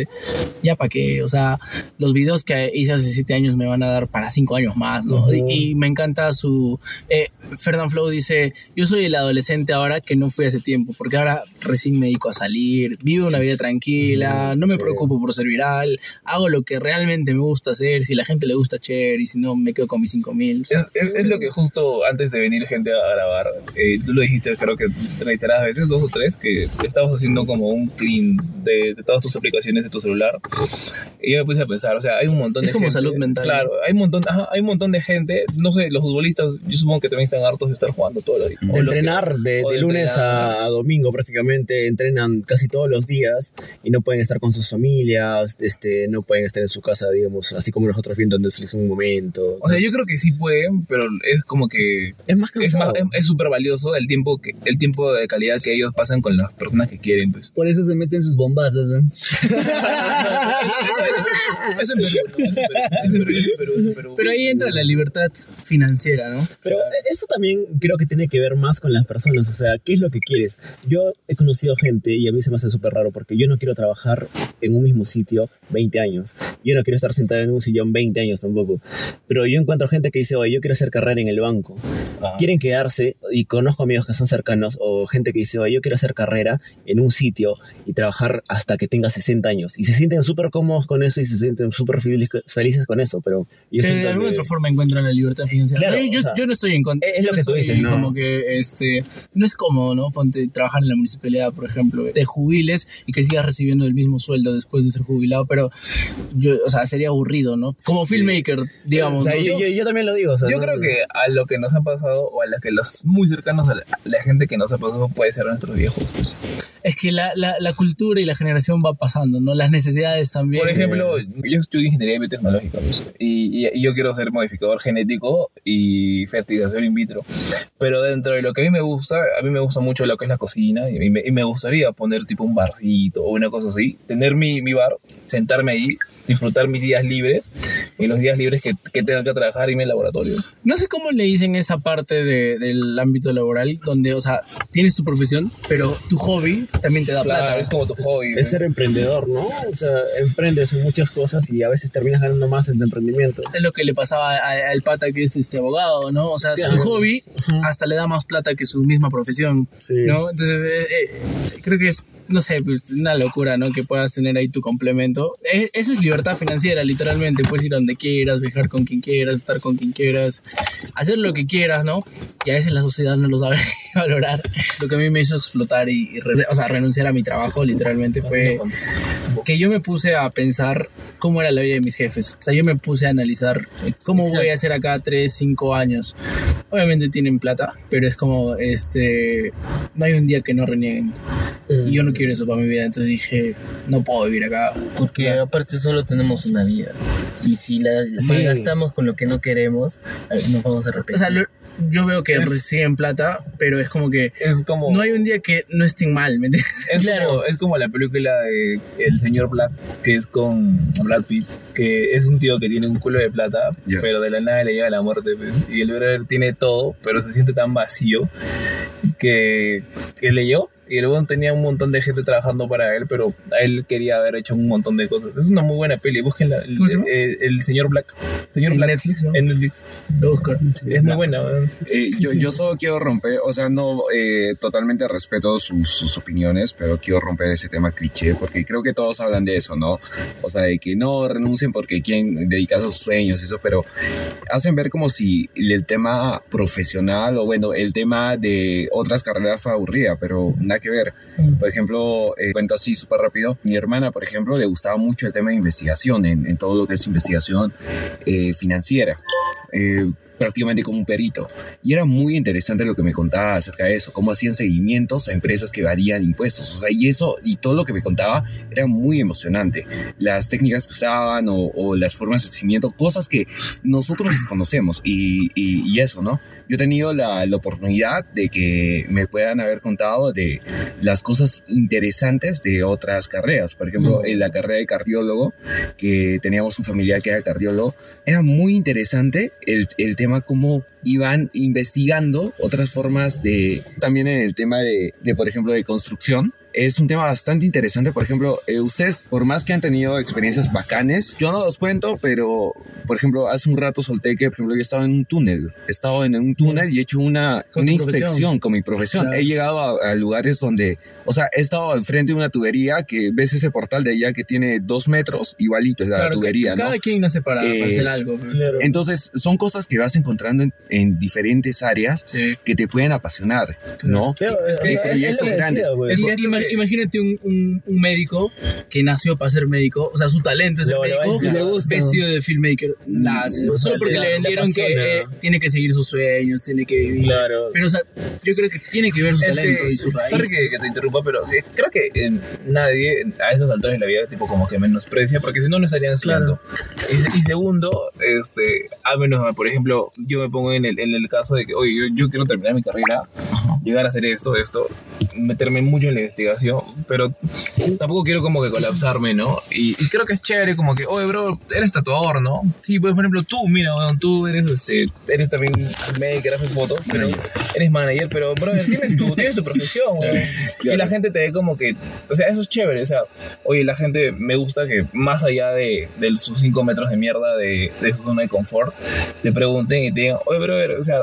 ya para qué, o sea, los videos que hice hace siete años me van a dar para cinco años más, ¿no? y, y me encanta su... Eh, Fernand Flow dice, yo soy el adolescente ahora que no fui hace tiempo, porque ahora recién me dedico a salir, vivo una vida tranquila, no me preocupo por ser viral, hago lo que realmente me gusta hacer, si la gente le gusta, chévere, y si no, me quedo con mis cinco mil. Es, es- es lo que justo antes de venir gente a grabar, eh, tú lo dijiste creo que reiteradas veces, dos o tres, que estabas haciendo como un clean de, de todas tus aplicaciones de tu celular. Y yo me puse a pensar, o sea, hay un montón Es de como gente. salud mental. Claro, hay un montón, ajá, hay un montón de gente, no sé, los futbolistas, yo supongo que también están hartos de estar jugando todos los días. De lo que- entrenar de, o de lunes entrenar. a, a domingo prácticamente, entrenan casi todos los días y no pueden estar con sus familias, este, no pueden estar en su casa, digamos, así como nosotros viendo Netflix en un momento. O sea, yo creo que sí pueden, pero es como que es más es cansado. más- es- súper valioso el tiempo que el tiempo de calidad que ellos pasan con las personas que quieren, pues. Por eso se meten sus bombazos, ¿no? Pero ahí entra la libertad financiera, ¿no? Pero eso también creo que tiene que ver más con las personas, o sea, ¿qué es lo que quieres? Yo he conocido gente y a mí se me hace súper raro porque yo no quiero trabajar en un mismo sitio 20 años. Yo no quiero estar sentado en un sillón 20 años tampoco. Pero yo encuentro gente que dice, oye, yo quiero hacer carrera en el banco. Ajá. Quieren quedarse, y conozco amigos que son cercanos, o gente que dice, oye, yo quiero hacer carrera en un sitio y trabajar hasta que tenga 60 años. Y se sienten súper cómodos con eso y se sienten súper felices, con eso, pero yo Que de alguna que- otra forma encuentran la libertad financiera. Claro, yo, yo- o sea, yo no estoy en contra. es- lo no que tú estoy dices, ¿no? Como que este, no es cómodo, ¿no? Ponte trabajar en la municipalidad, por ejemplo, te jubiles y que sigas recibiendo el mismo sueldo después de ser jubilado, pero yo, o sea, sería aburrido, ¿no? Como filmmaker, digamos. O sea, ¿no? yo, yo- yo también lo digo. o sea, Yo no- creo que a lo que nos ha pasado, o a los que los muy cercanos a la, la gente que nos ha pasado, puede ser a nuestros viejos. pues. Es que la, la, la cultura y la generación va pasando, ¿no? Las necesidades también. Por ejemplo, yo estudio ingeniería biotecnológica pues, y, y- y yo quiero ser modificador genético y fertilización in vitro. Pero dentro de lo que a mí me gusta, a mí me gusta mucho lo que es la cocina y me, y me gustaría poner tipo un barcito o una cosa así, tener mi, mi bar, sentarme ahí, disfrutar mis días libres y los días libres que, que tenga que trabajar y mi laboratorio. No sé cómo le dicen esa parte de- del ámbito laboral, donde, o sea, tienes tu profesión, pero tu hobby también te da Claro, plata. es como tu hobby. Es ser emprendedor, ¿no? O sea, emprendes en muchas cosas y a veces terminas ganando más en tu emprendimiento. Es lo que le pasaba al pata que es este abogado, ¿no? O sea, Sí, su ajá. hobby hasta le da más plata que su misma profesión, Sí. ¿no? Entonces, eh, eh, creo que es, no sé, pues, una locura, ¿no? Que puedas tener ahí tu complemento. Eh, eso es libertad financiera, literalmente. Puedes ir a donde quieras, viajar con quien quieras, estar con quien quieras, hacer lo que quieras, ¿no? Y a veces la sociedad no lo sabe valorar. Lo que a mí me hizo explotar y, y re- o sea, renunciar a mi trabajo, literalmente, fue que yo me puse a pensar cómo era la vida de mis jefes. O sea, yo me puse a analizar cómo voy a hacer acá 3, 5 años. Obviamente tienen plata, pero es como, este, no hay un día que no renieguen. Y yo no quiero eso para mi vida, entonces dije, no puedo vivir acá. Porque aparte solo tenemos una vida. Y si la Sí. gastamos con lo que no queremos, eh, nos vamos a O arrepentir. sea, lo- yo veo que Es- reciben plata, pero es como que Es como. no hay un día que no estén mal, ¿me entiendes? Es, como, es como la película de El señor Black, que es con Brad Pitt, que es un tío que tiene un culo de plata, pero de la nada le llega la muerte. pues, y el brother tiene todo, pero se siente tan vacío que, que leyó. Y el weón tenía un montón de gente trabajando para él, pero a él quería haber hecho un montón de cosas. Es una muy buena peli, búsquenla. El, ¿Cómo se llama? el- el señor Black. Señor En Black. Netflix, ¿no? En Netflix. Busco. Es muy buena. Eh, yo, yo solo quiero romper, o sea, no eh, totalmente respeto sus, sus opiniones, pero quiero romper ese tema cliché, porque creo que todos hablan de eso, ¿no? O sea, de que no renuncien porque quieren dedicarse a sus sueños, eso, pero hacen ver como si el tema profesional o bueno, el tema de otras carreras fue aburrida, pero nada que ver. Por ejemplo, eh, cuento así súper rápido, mi hermana, por ejemplo, le gustaba mucho el tema de investigación, en, en todo lo que es investigación eh, financiera. Eh, prácticamente como un perito. Y era muy interesante lo que me contaba acerca de eso, cómo hacían seguimientos a empresas que varían impuestos. O sea, y eso, y todo lo que me contaba era muy emocionante. Las técnicas que usaban o, o las formas de seguimiento, cosas que nosotros desconocemos. Y, y, y eso, ¿no? Yo he tenido la, la oportunidad de que me puedan haber contado de las cosas interesantes de otras carreras. Por ejemplo, en la carrera de cardiólogo, que teníamos un familiar que era cardiólogo, era muy interesante el, el tema cómo iban investigando otras formas de, también en el tema de, de por ejemplo, de construcción. Es un tema bastante interesante. Por ejemplo, eh, ustedes, por más que han tenido experiencias bacanes, yo no los cuento, pero, por ejemplo, hace un rato solté que, por ejemplo, yo estaba en un túnel. He estado en un túnel y he hecho una, una tu profesión. inspección con mi profesión. Claro. He llegado a, a lugares donde, o sea, he estado enfrente de una tubería que ves ese portal de allá que tiene dos metros, igualito es la Claro, tubería, que- ¿no? cada quien nace para, Eh, para hacer algo. pero- Entonces, son cosas que vas encontrando en, en diferentes áreas Sí. que te pueden apasionar, ¿no? Pero, Es o que sea, es- lo proyectos que grandes. decía. Es que imagínate un, un- un médico que nació para ser médico, o sea, su talento es lo médico, le gusta. vestido de filmmaker, la hace. o sea, solo porque le- vendieron que eh, tiene que seguir sus sueños, tiene que vivir. Claro. Pero, o sea, yo creo que tiene que ver su Es talento que, y su raíz. sorry que, que te interrumpa, pero creo que eh, nadie a esas alturas de la vida tipo como que menosprecia, porque si no no estarían estudiando. Y, y segundo, este, a menos, por ejemplo, yo me pongo en el, en el caso de que, oye, yo, yo quiero terminar mi carrera, llegar a hacer esto, esto, meterme mucho en la investigación, pero tampoco quiero como que colapsarme, ¿no? Y, y creo que es chévere como que, oye, bro, eres tatuador, ¿no? Sí, pues, por ejemplo, tú, mira, tú eres, este, eres también maker, haces fotos, pero eres manager, pero, bro, tienes tu, tienes tu profesión, weón. Y la gente te ve como que, o sea, eso es chévere, o sea, oye, la gente me gusta que más allá de, de sus cinco metros de mierda de, de su zona de confort, te pregunten y te digan, oye, brother, o sea,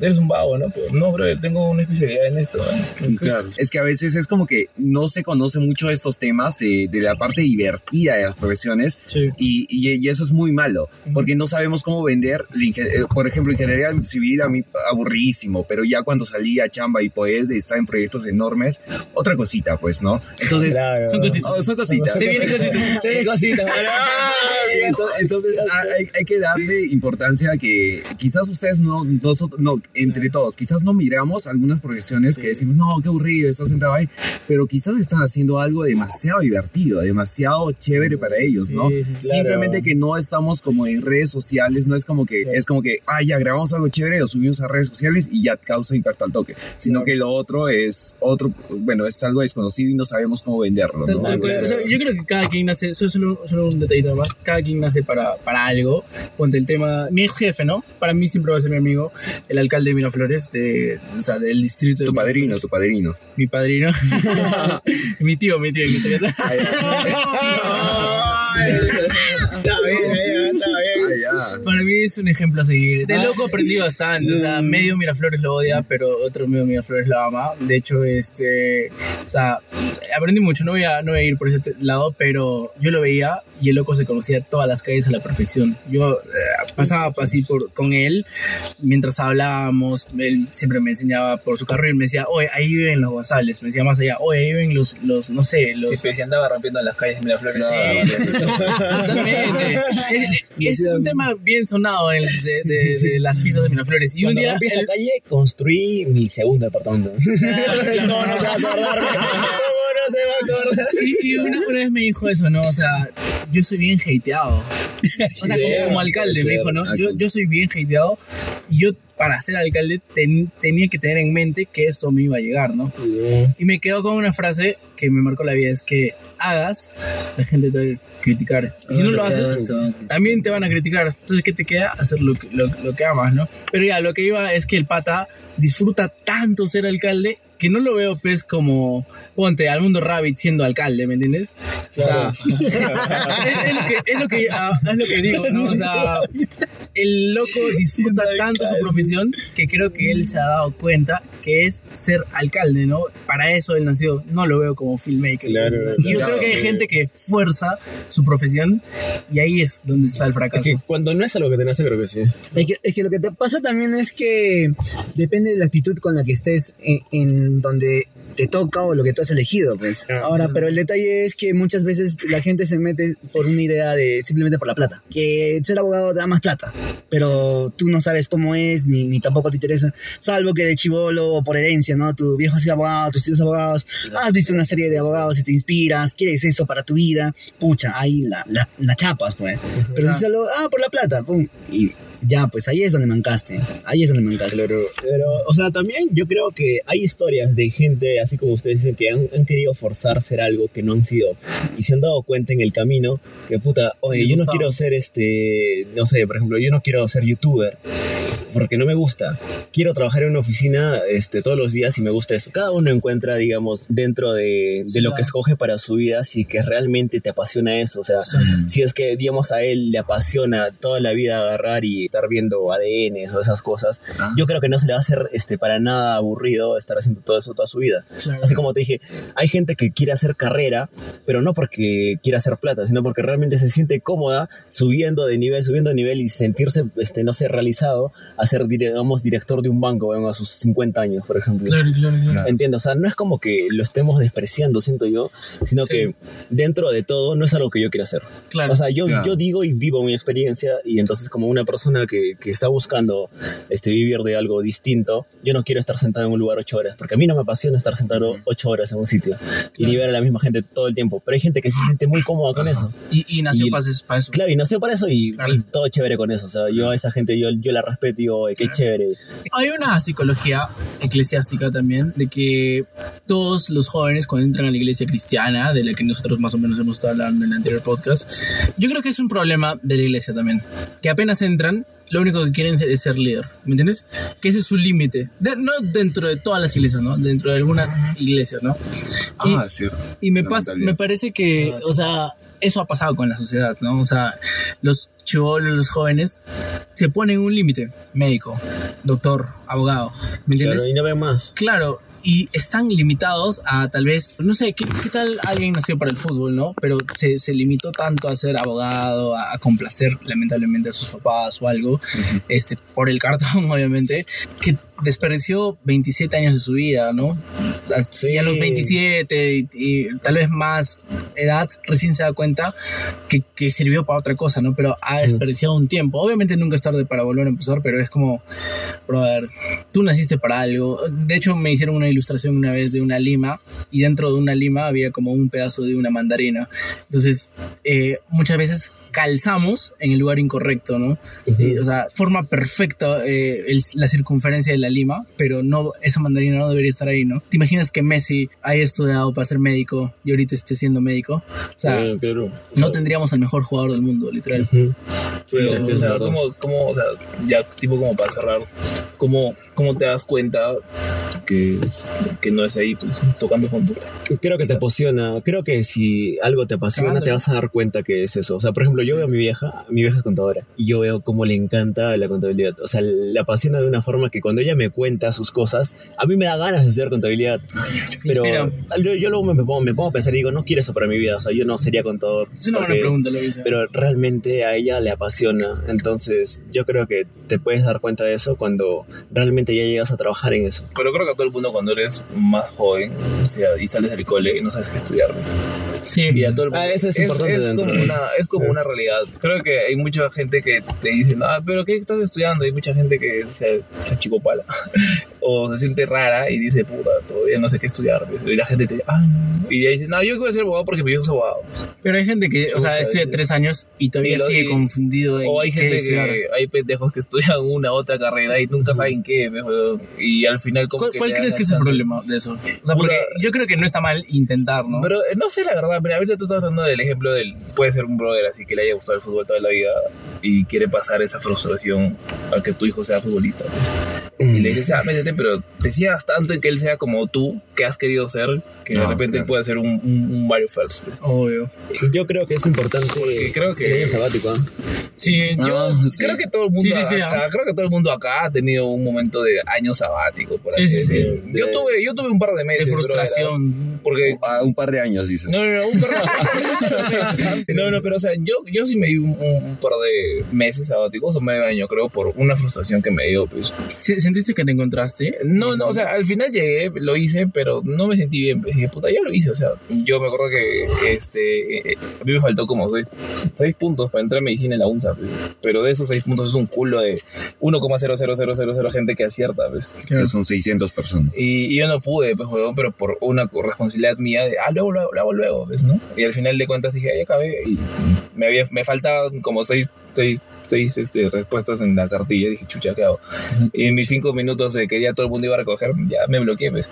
eres un vago, ¿no? Pero, no, brother, tengo una especialidad en esto. ¿no? Claro. Es que a veces es como que no se conoce mucho estos temas de, de la parte divertida de las profesiones Sí. y, y- y eso es muy malo porque no sabemos cómo vender. la eh, Por ejemplo, ingeniería civil a mí aburridísimo, pero ya cuando salí a chamba y pues estar en proyectos enormes, otra cosita, pues, ¿no? Entonces, Claro. Son cositas. oh, son cositas. Se vienen cositas. Se vienen cositas. Ento- Entonces hay, hay que darle importancia a que quizás ustedes no, nosotros, no, entre todos, quizás no miramos algunas profesiones que decimos, no, qué aburrido, estás sentado ahí, pero quizás están haciendo algo demasiado divertido, demasiado chévere para ellos, ¿no? Sí, sí, claro. Simplemente que no estamos como en redes sociales, no es como que, es como que, ah, ya grabamos algo chévere, lo subimos a redes sociales y ya causa impacto al toque, sino que lo otro es otro, bueno, es algo desconocido y no sabemos cómo venderlo, Tal- ¿no? tal cual. O sea, yo creo que cada quien nace, eso es solo, solo un detallito más, cada quien nace para, para algo. Ponte el tema, mi ex jefe, ¿no? Para mí siempre va a ser mi amigo, el alcalde de Miraflores, de, o sea, del distrito de Tu padrino, Miraflores. tu padrino. Mi padrino. mi tío, mi tío. mi tío. Está bien, está es un ejemplo a seguir. De loco aprendí bastante. O sea, medio Miraflores lo odia, pero otro medio Miraflores lo ama. De hecho, este. O sea, aprendí mucho. No voy a, no voy a ir por ese lado, pero yo lo veía y el loco se conocía todas las calles a la perfección. Yo eh, pasaba así por, con él mientras hablábamos. Él siempre me enseñaba por su carro y me decía, oye, ahí viven los González. Me decía más allá, oye, ahí viven los, los no sé, los. Sí, pues, si andaba rompiendo en las calles de Miraflores. Sí, totalmente. Es, es- es un tema bien sonado el de, de- de las pistas de Miraflores. Y un día. rompí esa el- calle, construí mi segundo departamento. Claro, no, no se va a acordar. se va a acordar? Y, y una, una vez me dijo eso, ¿no? O sea, yo soy bien hateado. O sea, como, como alcalde me dijo, ¿no? Yo, yo soy bien hateado y yo para ser alcalde ten- tenía que tener en mente que eso me iba a llegar, ¿no? Y me quedó con una frase que me marcó la vida, es que hagas, la gente te criticar. Y si no lo haces, también te van a criticar. Entonces, ¿qué te queda? Hacer lo lo, lo que amas, ¿no? Pero ya, lo que iba es que el pata disfruta tanto ser alcalde que no lo veo, pues, como, ponte, al mundo Rabbit siendo alcalde, ¿me entiendes? O sea, es, es lo que, es, lo que, ah, es lo que digo, ¿no? O sea, el loco disfruta tanto su profesión que creo que él se ha dado cuenta que es ser alcalde, ¿no? Para eso él nació. No lo veo como filmmaker. Claro, pues. y yo claro, creo que hay gente que fuerza su profesión y ahí es donde está el Es fracaso. que cuando no es algo que te nace, creo que sí. Es que, es que lo que te pasa también es que depende de la actitud con la que estés en, en donde te toca o lo que tú has elegido, pues. Ahora, pero el detalle es que muchas veces la gente se mete por una idea de simplemente por la plata. Que ser abogado da más plata, pero tú no sabes cómo es, ni, ni tampoco te interesa, salvo que de chivolo o por herencia, ¿no? Tu viejo ha sido abogado, tus tíos abogados, has visto una serie de abogados y te inspiras, quieres eso para tu vida, pucha, ahí la, la, la chapas, pues. Pero si solo, ah, por la plata, pum, y ya, pues ahí es donde mancaste, ahí es donde mancaste. Claro, pero, o sea, también yo creo que hay historias de gente, así como ustedes dicen, que han, han querido forzar ser algo que no han sido y se han dado cuenta en el camino que, puta, oye, yo no quiero ser este, no sé, por ejemplo, yo no quiero ser youtuber porque no me gusta. Quiero trabajar en una oficina este, todos los días y me gusta eso. Cada uno encuentra, digamos, dentro de, de lo que escoge para su vida, si que realmente te apasiona eso. O sea, si es que, digamos, a él le apasiona toda la vida agarrar y estar viendo ADN o esas cosas, yo creo que no se le va a hacer este, para nada aburrido estar haciendo todo eso toda su vida. Claro. Así como te dije, hay gente que quiere hacer carrera, pero no porque quiera hacer plata, sino porque realmente se siente cómoda subiendo de nivel, subiendo de nivel y sentirse, este, no sé, realizado a ser, digamos, director de un banco bueno, a sus 50 años, por ejemplo. Claro, claro, claro. Entiendo, o sea, no es como que lo estemos despreciando, siento yo, sino Sí. que dentro de todo no es algo que yo quiera hacer. Claro. O sea, yo, Claro. yo digo y vivo mi experiencia y entonces como una persona que, que está buscando este, vivir de algo distinto, yo no quiero estar sentado en un lugar ocho horas, porque a mí no me apasiona estar sentado ocho horas en un sitio y ni ver a la misma gente todo el tiempo, pero hay gente que se siente muy cómoda con eso. Y, y nació Y- para eso. Claro, y nació para eso y, Claro. y todo chévere con eso. O sea, yo a esa gente, yo, yo la respeto y digo, "Oye, qué chévere. Hay una psicología eclesiástica también de que todos los jóvenes cuando entran a la iglesia cristiana, de la que nosotros más o menos hemos estado hablando en el anterior podcast, yo creo que es un problema de la iglesia también, que apenas entran lo único que quieren ser es ser líder, ¿me entiendes? Que ese es su límite, De- no dentro de todas las iglesias, ¿no? Dentro de algunas iglesias, ¿no? Y- Ah, cierto. Y me, pasa, me parece que, o sea, eso ha pasado con la sociedad, ¿no? O sea, los chivolos, los jóvenes, se ponen un límite. Médico, doctor, abogado, ¿me entiendes? Claro, y no ven más. Claro, y están limitados a tal vez, no sé, ¿qué, qué tal alguien nació para el fútbol, no? Pero se, se limitó tanto a ser abogado, a, a complacer lamentablemente a sus papás o algo, este, por el cartón, obviamente, que desperdició 27 años de su vida, ¿no? Sí. Y a los 27 y, y tal vez más edad, recién se da cuenta que, que sirvió para otra cosa, ¿no? Pero ha desperdiciado un tiempo. Obviamente nunca es tarde para volver a empezar, pero es como, brother, tú naciste para algo. De hecho, me hicieron una ilustración una vez de una lima y dentro de una lima había como un pedazo de una mandarina. Entonces, eh, muchas veces calzamos en el lugar incorrecto, ¿no? Eh, o sea, forma perfecta eh, el- la circunferencia de la lima, pero no esa mandarina no debería estar ahí, ¿no? ¿Te imaginas que Messi haya estudiado para ser médico y ahorita esté siendo médico? O sea, Claro, claro. no tendríamos al mejor jugador del mundo, literal. O sea, verdad. ¿cómo, cómo, o sea, ya tipo como para cerrar, ¿cómo, cómo te das cuenta que, que no es ahí, pues, tocando fondo? Creo que te apasiona. Creo que si algo te apasiona, te vas a dar cuenta que es eso. O sea, por ejemplo, yo veo a mi vieja, mi vieja es contadora, y yo veo cómo le encanta la contabilidad. O sea, le apasiona de una forma que cuando ella me cuenta sus cosas, a mí me da ganas de estudiar contabilidad. Pero yo, yo luego me pongo, me pongo a pensar y digo, no quiero eso para mi vida. O sea, yo no sería contador. Es una buena pregunta lo hice. Pero realmente a ella le apasiona. Entonces, yo creo que te puedes dar cuenta de eso cuando realmente ya llegas a trabajar en eso. Pero creo que a todo el mundo cuando eres más joven, o sea, y sales del cole y no sabes qué estudiar, pues. sí. Y a todo el mundo. Ah, eso es importante es dentro. como, una, es como una realidad. Creo que hay mucha gente que te dice, ah, pero ¿qué estás estudiando? Hay mucha gente que se, se achicopala. O se siente rara y dice, puta, todavía no sé qué estudiar. Y la gente te dice, ah, no. Y ella dice, no, yo quiero ser abogado porque mi hijo es abogado. Pero hay gente que, o sea, estudia tres años y todavía Y sigue y- confundido en O hay qué gente estudiar. que, hay pendejos que estudian una otra carrera y nunca saben qué, y al final como ¿Cuál, que cuál le crees que es el problema de eso? O sea, porque yo creo que no está mal intentar, ¿no? Pero eh, no sé la verdad, pero ahorita tú estás hablando del ejemplo del, puede ser un brother así que le haya gustado el fútbol toda la vida y quiere pasar esa frustración a que tu hijo sea futbolista. pues. Y le dices, ah, métete, pero te ciegas tanto en que él sea como tú, que has querido ser, que de No, repente claro. puede ser un, un, un Mario First. pues. Obvio. Yo creo que es importante creo que- el año sabático. ¿ah? Sí, Ah, yo... sí. Creo que todo el mundo Sí, sí, sí, acá, ah. creo que todo el mundo acá ha tenido un momento de año sabático. Por Sí, así sí, sí. decirlo. Yo De- tuve, yo tuve un par de De meses. brother, frustración. porque A un par de años, dices. No, no, no, un par de... no, no, pero o sea, yo, yo sí me di un, un- un par de meses sabáticos o medio año, creo, por una frustración que me dio, pues. ¿Sentiste que te encontraste? No, no, o sea, al final llegué, lo hice, pero no me sentí bien. Pues dije, puta, ya lo hice, o sea, yo me acuerdo que este, a mí me faltó como seis, seis puntos para entrar en medicina en la UNSA, pues. pero de esos seis puntos es un culo de 1,00000 gente que acierta, pues. Son 600 personas. Y, y yo no pude, pues, huevón, pero por una responsabilidad mía de, ah, luego, luego, luego, luego, ¿ves, no? Y al final de cuentas dije, ya acabé. Y me, había, me faltaban como seis, seis, seis este, respuestas en la cartilla. Dije, chucha, ¿qué hago? Y en mis cinco minutos de que ya todo el mundo iba a recoger, ya me bloqueé, pues.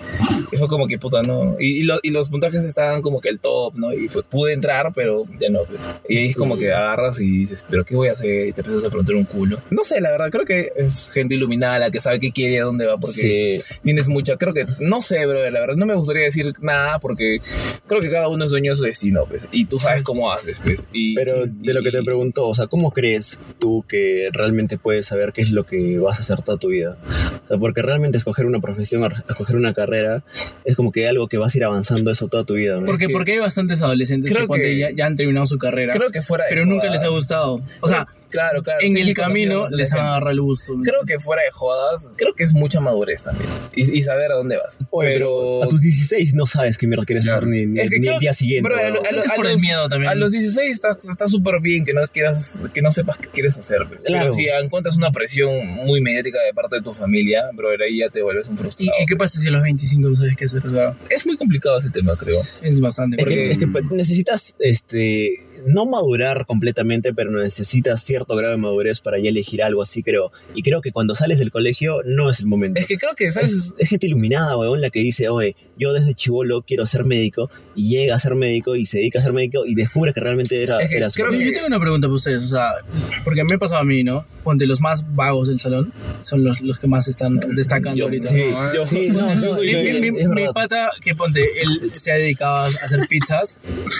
Y fue como que, puta, no. Y, y, lo- y los puntajes estaban como que el top, ¿no? Y fue- pude entrar, pero ya no, pues. Y ahí es como que agarras y dices, ¿pero qué voy a hacer? Y te empiezas a preguntar un culo. No sé, la verdad, creo que es gente iluminada la que sabe qué quiere, a dónde va, porque Sí. tienes mucha, creo que, no sé, bro, la verdad, no me gustaría decir nada porque creo que cada uno es dueño de su destino, pues, y tú sabes cómo haces, pues. Y, Pero de lo que te preguntó, o sea, ¿cómo crees tú que realmente puedes saber qué es lo que vas a hacer toda tu vida? O sea, porque realmente escoger una profesión, a- escoger una carrera, es como que algo que vas a ir avanzando eso toda tu vida. ¿no? Porque, que- porque hay bastantes adolescentes Creo que, que- ya, ya han terminado su carrera, Creo que fuera de pero nunca jodas- les ha gustado. O sea, claro, claro. en sí, el camino les han agarrado el gusto. Creo que fuera de jodas, creo que es mucha madurez también. Y, y saber a dónde vas. Oye, pero a tus 16 no sabes qué mierda quieres Claro. hacer ni, ni- Es que ni creo- el día siguiente. bro, a lo- Creo que es por el los- miedo también. A los 16 está está súper bien que no quieras, que no sepas qué quieres hacer. pues. Claro. Pero si encuentras una presión muy mediática de parte de tu familia, bro, ahí ya te vuelves un ¿Y, frustrado. y qué pasa si a los 25 no sabes qué hacer? O sea, Es muy complicado ese tema, creo. es bastante. Es que, porque- es que, pues, necesitas, este, no madurar completamente, pero necesitas cierto grado de madurez para ya elegir algo así, creo. Y creo que cuando sales del colegio no es el momento. Es que creo que, ¿sabes? Es, es gente iluminada, weón, la que dice, oye, yo desde chivolo quiero ser médico, y llega a ser médico, y se dedica a ser médico, y descubre que realmente era, Es que era su creo Yo, tengo una pregunta para ustedes, o sea, porque me ha pasado a mí, ¿no? Ponte, los más vagos del salón son los, los que más están destacando Yo- ahorita. Sí, No, yo, sí, no, no, Mi, mi- mi- pata, que ponte, él se ha dedicado a hacer pizzas.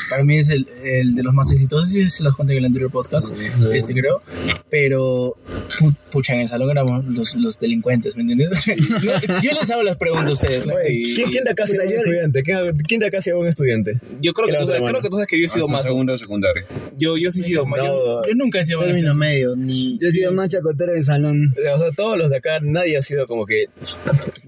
Para mí es el, el de los más exitosos, y se los conté en el anterior podcast, este creo. Pero, pu- pucha, en el salón éramos los, los delincuentes, ¿me entiendes? No, yo les hago las preguntas a ustedes, ¿no? Oye, ¿quién, de acá sea un estudiante? ¿Quién, de acá sea un estudiante? Yo creo que, ¿Qué tú sabes, creo que tú sabes que yo he sido Hasta más. segundo secundaria. Yo, yo sí he sido más. yo- No, Yo nunca he sido bueno. Término medio, ni. Yo he sido más chacotero del salón. o sea, todos los de acá, nadie ha sido como que...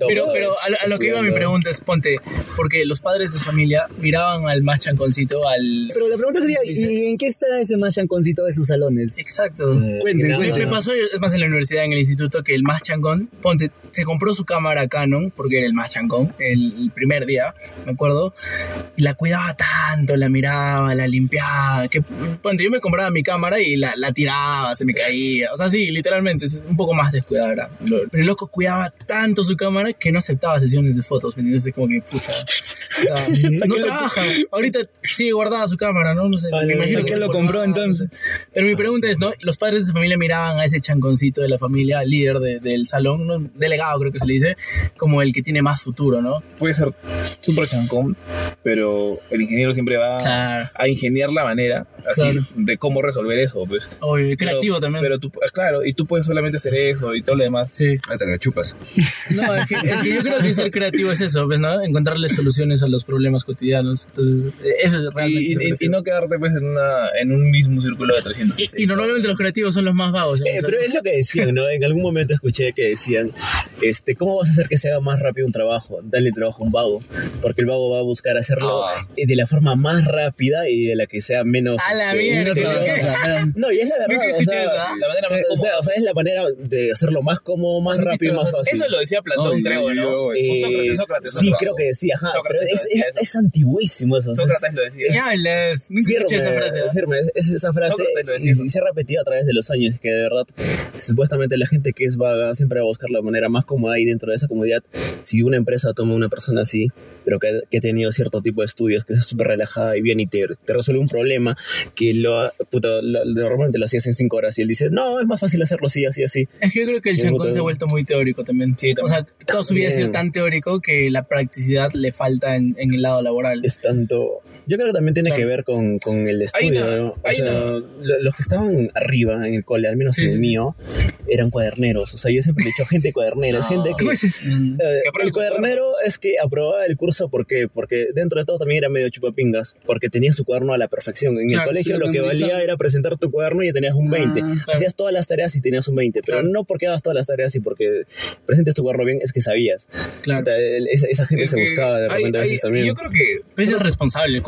Pero, pero a, lo- a lo que iba mi pregunta es, ponte, porque los padres de familia miraban al más chanconcito, al... Pero la pregunta sería, ¿y en qué está ese más chanconcito de sus salones? Exacto. Eh, Cuenten, Me, pasó, es más, en la universidad, en el instituto, que el más changón, ponte, se compró su cámara Canon, porque era el más changón, el, el primer día, me acuerdo, y la cuidaba tanto, la miraba, la limpiaba, que, ponte, yo me compraba mi cámara y la, la tiraba, se me caía, o sea, sí, literalmente, es un poco más descuidada, Pero el loco cuidaba tanto su cámara que no aceptaba sesiones de fotos, ¿me entiendes? Como que, pucha, o sea, no trabaja, ahorita sigue guardada su cámara, ¿no? No sé, Vale, imagino ¿para que qué lo compró no, entonces? Pero mi pregunta es, ¿no? Los padres de su familia miraban a ese chanconcito de la familia, líder de- del salón, ¿no? delegado creo que se le dice, como el que tiene más futuro, ¿no? puede ser súper chancón, pero el ingeniero siempre va Claro. a ingeniar la manera así Claro. de cómo resolver eso, pues. Obvio, creativo Pero- también. Pero tú, claro, y tú puedes solamente hacer eso y todo lo demás. sí. Ah, te la chupas. No, es que, es que yo creo que ser creativo es eso, ¿ves, no? Encontrarle soluciones a los problemas cotidianos. Entonces, eh, eso es realmente Y, y- y no quedarte pues en, una, en un mismo círculo de 360. Y, y normalmente los creativos son los más vagos. Eh, pero es lo que decían, ¿no? En algún momento escuché que decían, este, ¿cómo vas a hacer que se haga más rápido un trabajo? Dale trabajo a un vago, porque el vago va a buscar hacer hacerlo Ah. eh, de la forma más rápida y de la que sea menos... A la este, menos- No, y es la verdad. O sea, eso, ¿ah? La manera más o sea, o sea, es la manera de hacerlo más cómodo, más rápido, más fácil. Eso lo decía Platón, creo, ¿no? yo- Eh, Sócrates, Sócrates. sí, creo que sí, ajá. Sócrates pero es, decía es, es antiguísimo eso. Sócrates lo decía. Nunca escuché esa frase. ¿ah? firme, es- es esa frase y, y se ha repetido a través de los años, que de verdad, supuestamente la gente que es vaga siempre va a buscar la manera más cómoda y dentro de esa comodidad, si una empresa toma una persona así, pero que, que ha tenido cierto tipo de estudios, que es súper relajada y bien y te, te resuelve un problema que lo, puta, lo- normalmente lo hacías en cinco horas y él dice, no, es más fácil hacerlo así, así, así. Es que yo creo que el Sí, chancón se ha vuelto muy teórico también. Sí, O sea, toda su vida ha sido También. tan teórico que la practicidad le falta en, en el lado laboral. Es tanto... Yo creo que también tiene que ver con, con el Hay estudio, una- ¿no? O hay sea, los que estaban arriba en el cole, al menos Sí, sí, el sí. mío, eran cuaderneros. O sea, yo siempre he dicho gente cuadernera, es gente que... ¿Cómo es? Eh, Que el el cuaderno. cuadernero es que aprobaba el curso ¿por qué? porque dentro de todo también era medio chupapingas, porque tenía su cuaderno a la perfección. En Claro, el colegio sí, lo que valía era presentar tu cuaderno y tenías un 20. claro. Hacías todas las tareas y tenías un 20, pero Claro. no porque hagas todas las tareas y porque presentes tu cuaderno bien, es que sabías. Claro. O sea, el- Esa, esa gente Es se buscaba de hay- repente a hay- veces también. Yo creo que es responsable el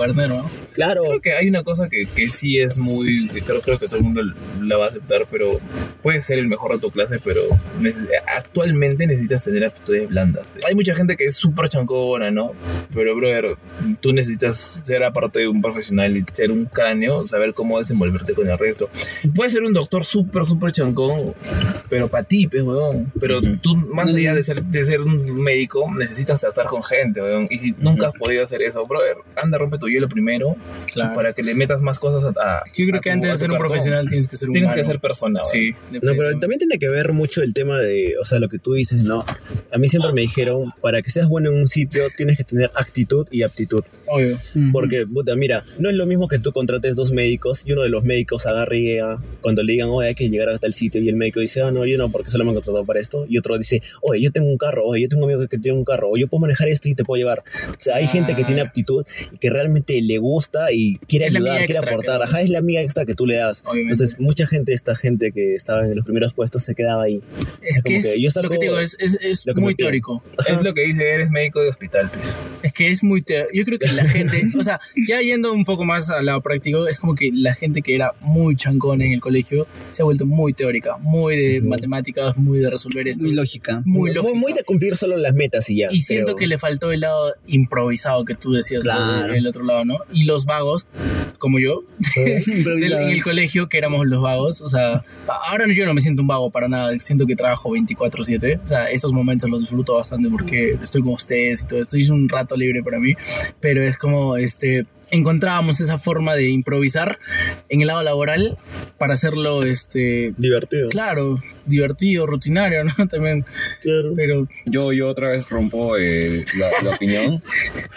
claro, Creo que hay una cosa que, que sí es muy. que Creo, creo que todo el mundo la va a aceptar, pero puede ser el mejor de tu clase, pero neces- actualmente necesitas tener aptitudes blandas. Hay mucha gente que es súper chancona, ¿no? Pero, brother, tú necesitas ser, aparte de un profesional y ser un cráneo, saber cómo desenvolverte con el resto. Puedes ser un doctor súper, súper chancón, pero para ti, pues, weón. Pero tú, más allá de ser, de ser un médico, necesitas tratar con gente, weón. Y si nunca has podido hacer eso, brother, anda, rompe tu hielo primero Claro. para que le metas más cosas a. a- Yo creo a que tu- antes a de ser un cartón. profesional tienes que ser un Tienes humano. que ser persona, weón. Sí, No, pero también tiene que ver mucho el tema de, o sea, lo que tú dices, ¿no? A mí siempre me dijeron, para que seas bueno en un sitio, tienes que tener actitud y aptitud. Obvio. Porque, puta, mira, no es lo mismo que tú contrates dos médicos y uno de los médicos agarre y llega, cuando le digan, oye, hay que llegar a tal sitio, y el médico dice, ah, no, yo no, porque solo me han contratado para esto. Y otro dice, oye, yo tengo un carro, oye, yo tengo un amigo que tiene un carro, o yo puedo manejar esto y te puedo llevar. O sea, hay gente que tiene aptitud y que realmente le gusta y quiere Es la ayudar, quiere aportar. Ajá, es la amiga extra que tú le das. Obviamente. Entonces, mucha gente, esta gente que estaba en los primeros puestos, se quedaba ahí. Es como que es, que yo lo que te digo es, es, es lo que muy teórico. Es lo que dice, eres médico de hospital, pues. Es que es muy teórico. Yo creo que la gente, o sea, ya yendo un poco más al lado práctico, es como que la gente que era muy chancón en el colegio se ha vuelto muy teórica, muy de matemáticas, muy de resolver esto. Muy lógica. Muy Muy, lógica. muy de cumplir solo las metas y ya. Y siento pero- que le faltó el lado improvisado que tú decías, Claro. el otro lado, ¿no? Y los vagos, como yo, del- en el colegio, que éramos los vagos, o sea, ahora yo no me siento un vago para nada, siento que trabajo 24/7, o sea, esos momentos los disfruto bastante porque estoy con ustedes y todo esto, es un rato libre para mí, pero es como, este, encontrábamos esa forma de improvisar en el lado laboral para hacerlo, este, Divertido. claro, divertido, rutinario, ¿no? También, Claro. pero Yo, yo otra vez rompo eh, la, la opinión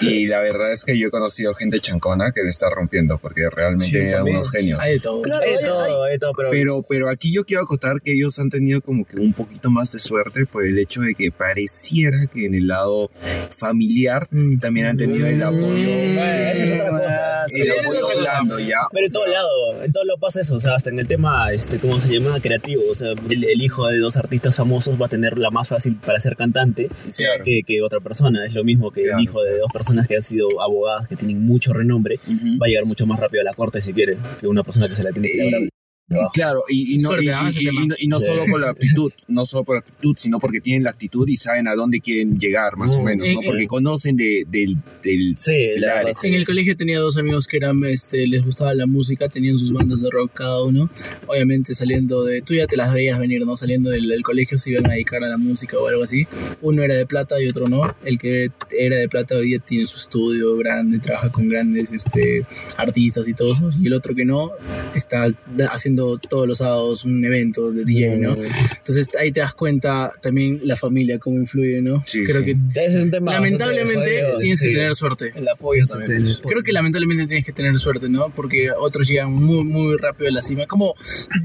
y la verdad es que yo he conocido gente chancona que le está rompiendo porque realmente Sí, eran también. unos genios. hay de todo. Claro, hay, todo, hay todo, pero, Pero, pero aquí yo quiero acotar que ellos han tenido como que un poquito más de suerte por el hecho de que pareciera que en el lado familiar Mm. también han tenido el apoyo. Bueno, esa es otra es otra cosa. ya. Pero en todo lado, en todo lo pasa eso, o sea, hasta en el tema, este, ¿cómo se llama? Creativo, o sea, el, el hijo de dos artistas famosos va a tener la más fácil para ser cantante Claro. que, que otra persona, es lo mismo que Claro. el hijo de dos personas que han sido abogadas, que tienen mucho renombre, va a llegar mucho más rápido a la corte si quiere, que una persona que se la tiene que labrar. Y claro, y, y no, y, y- y no, y no Sí. solo por la aptitud, no solo por la aptitud, sino porque tienen la actitud y saben a dónde quieren llegar, más o Mm. menos, ¿no? Eh, Porque conocen de, del, del, Sí, del la. En el colegio tenía dos amigos que eran, este, les gustaba la música, tenían sus bandas de rock cada uno. Obviamente saliendo de, tú ya te las veías venir, ¿no? Saliendo del, del colegio se iban a dedicar a la música o algo así. Uno era de plata y otro no. El que era de plata hoy día tiene su estudio grande, trabaja con grandes, este, artistas y todo eso. Y el otro que no, está da- haciendo todos los sábados un evento de DJ, ¿no? Entonces ahí te das cuenta también la familia cómo influye, ¿no? Sí, Creo sí. que es un tema lamentablemente jodido, tienes que sí. tener suerte. El apoyo también. Sí. Creo que lamentablemente tienes que tener suerte, ¿no? Porque otros llegan muy, muy rápido a la cima. Como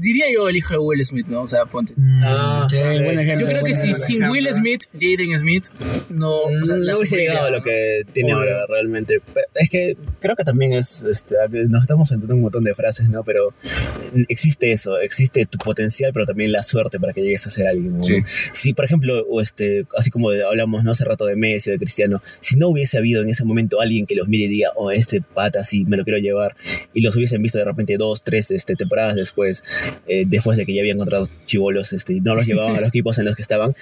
diría yo el hijo de Will Smith, ¿no? O sea, ponte. Ah, buen ejemplo, Yo creo que si sin Will Smith, Jaden Smith, no. O sea, Mm, no hubiese llegado a lo que tiene Obvio. ahora realmente. Pero Es que creo que también es, este, nos estamos saltando un montón de frases, ¿no? Pero existe eso, existe tu potencial, pero también la suerte para que llegues a ser alguien. ¿no? Sí. Si, por ejemplo, o este, así como hablamos ¿no? hace rato de Messi o de Cristiano, si no hubiese habido en ese momento alguien que los mire y diga, oh, este pata sí, me lo quiero llevar, y los hubiesen visto de repente dos, tres este, temporadas después, eh, después de que ya habían encontrado chivolos este, y no los llevaban a los equipos en los que estaban,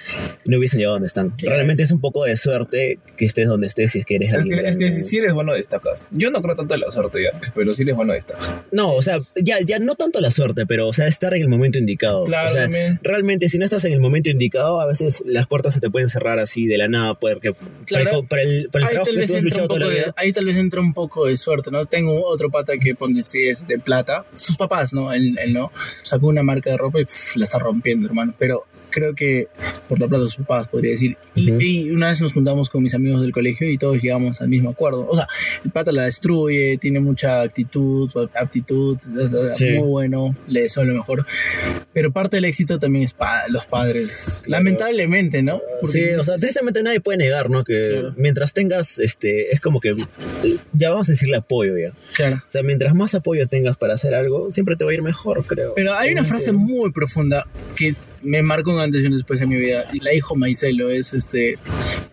no hubiesen llegado donde están. Realmente es un poco de suerte que estés donde estés si es que eres Es alguien. que, es que si eres bueno, destacas. Yo no creo tanto en la suerte ya, pero si eres bueno, destacas. No, o sea, ya, ya no tanto la suerte, pero o sea, estar en el momento indicado. Claro, o sea, también. realmente si no estás en el momento indicado, a veces las puertas se te pueden cerrar así de la nada, porque Claro. para el, para el Ahí trabajo tal, que vez tú has entra un poco de, ahí tal vez entra un poco de suerte, ¿no? Tengo otro pata que ponte si es de plata. Sus papás, ¿no? Él, él no. Sacó una marca de ropa y pff, la está rompiendo, hermano. Pero creo que por la plata de sus papás, podría decir. Y, Ujú. y una vez nos juntamos con mis amigos del colegio y todos llegamos al mismo acuerdo. O sea, el pata la destruye, tiene mucha actitud, aptitud, Sí. muy bueno, le deseo lo mejor. Pero parte del éxito también es pa- los padres. Lamentablemente, ¿no? Sí, o sea, tristemente nadie puede negar, ¿no? Que Claro. mientras tengas, este, es como que, ya vamos a decirle apoyo ya. Claro. O sea, mientras más apoyo tengas para hacer algo, siempre te va a ir mejor, creo. Pero hay una frase muy profunda que me marcó un antes y un después en mi vida. Y la dijo Maicelo, es este,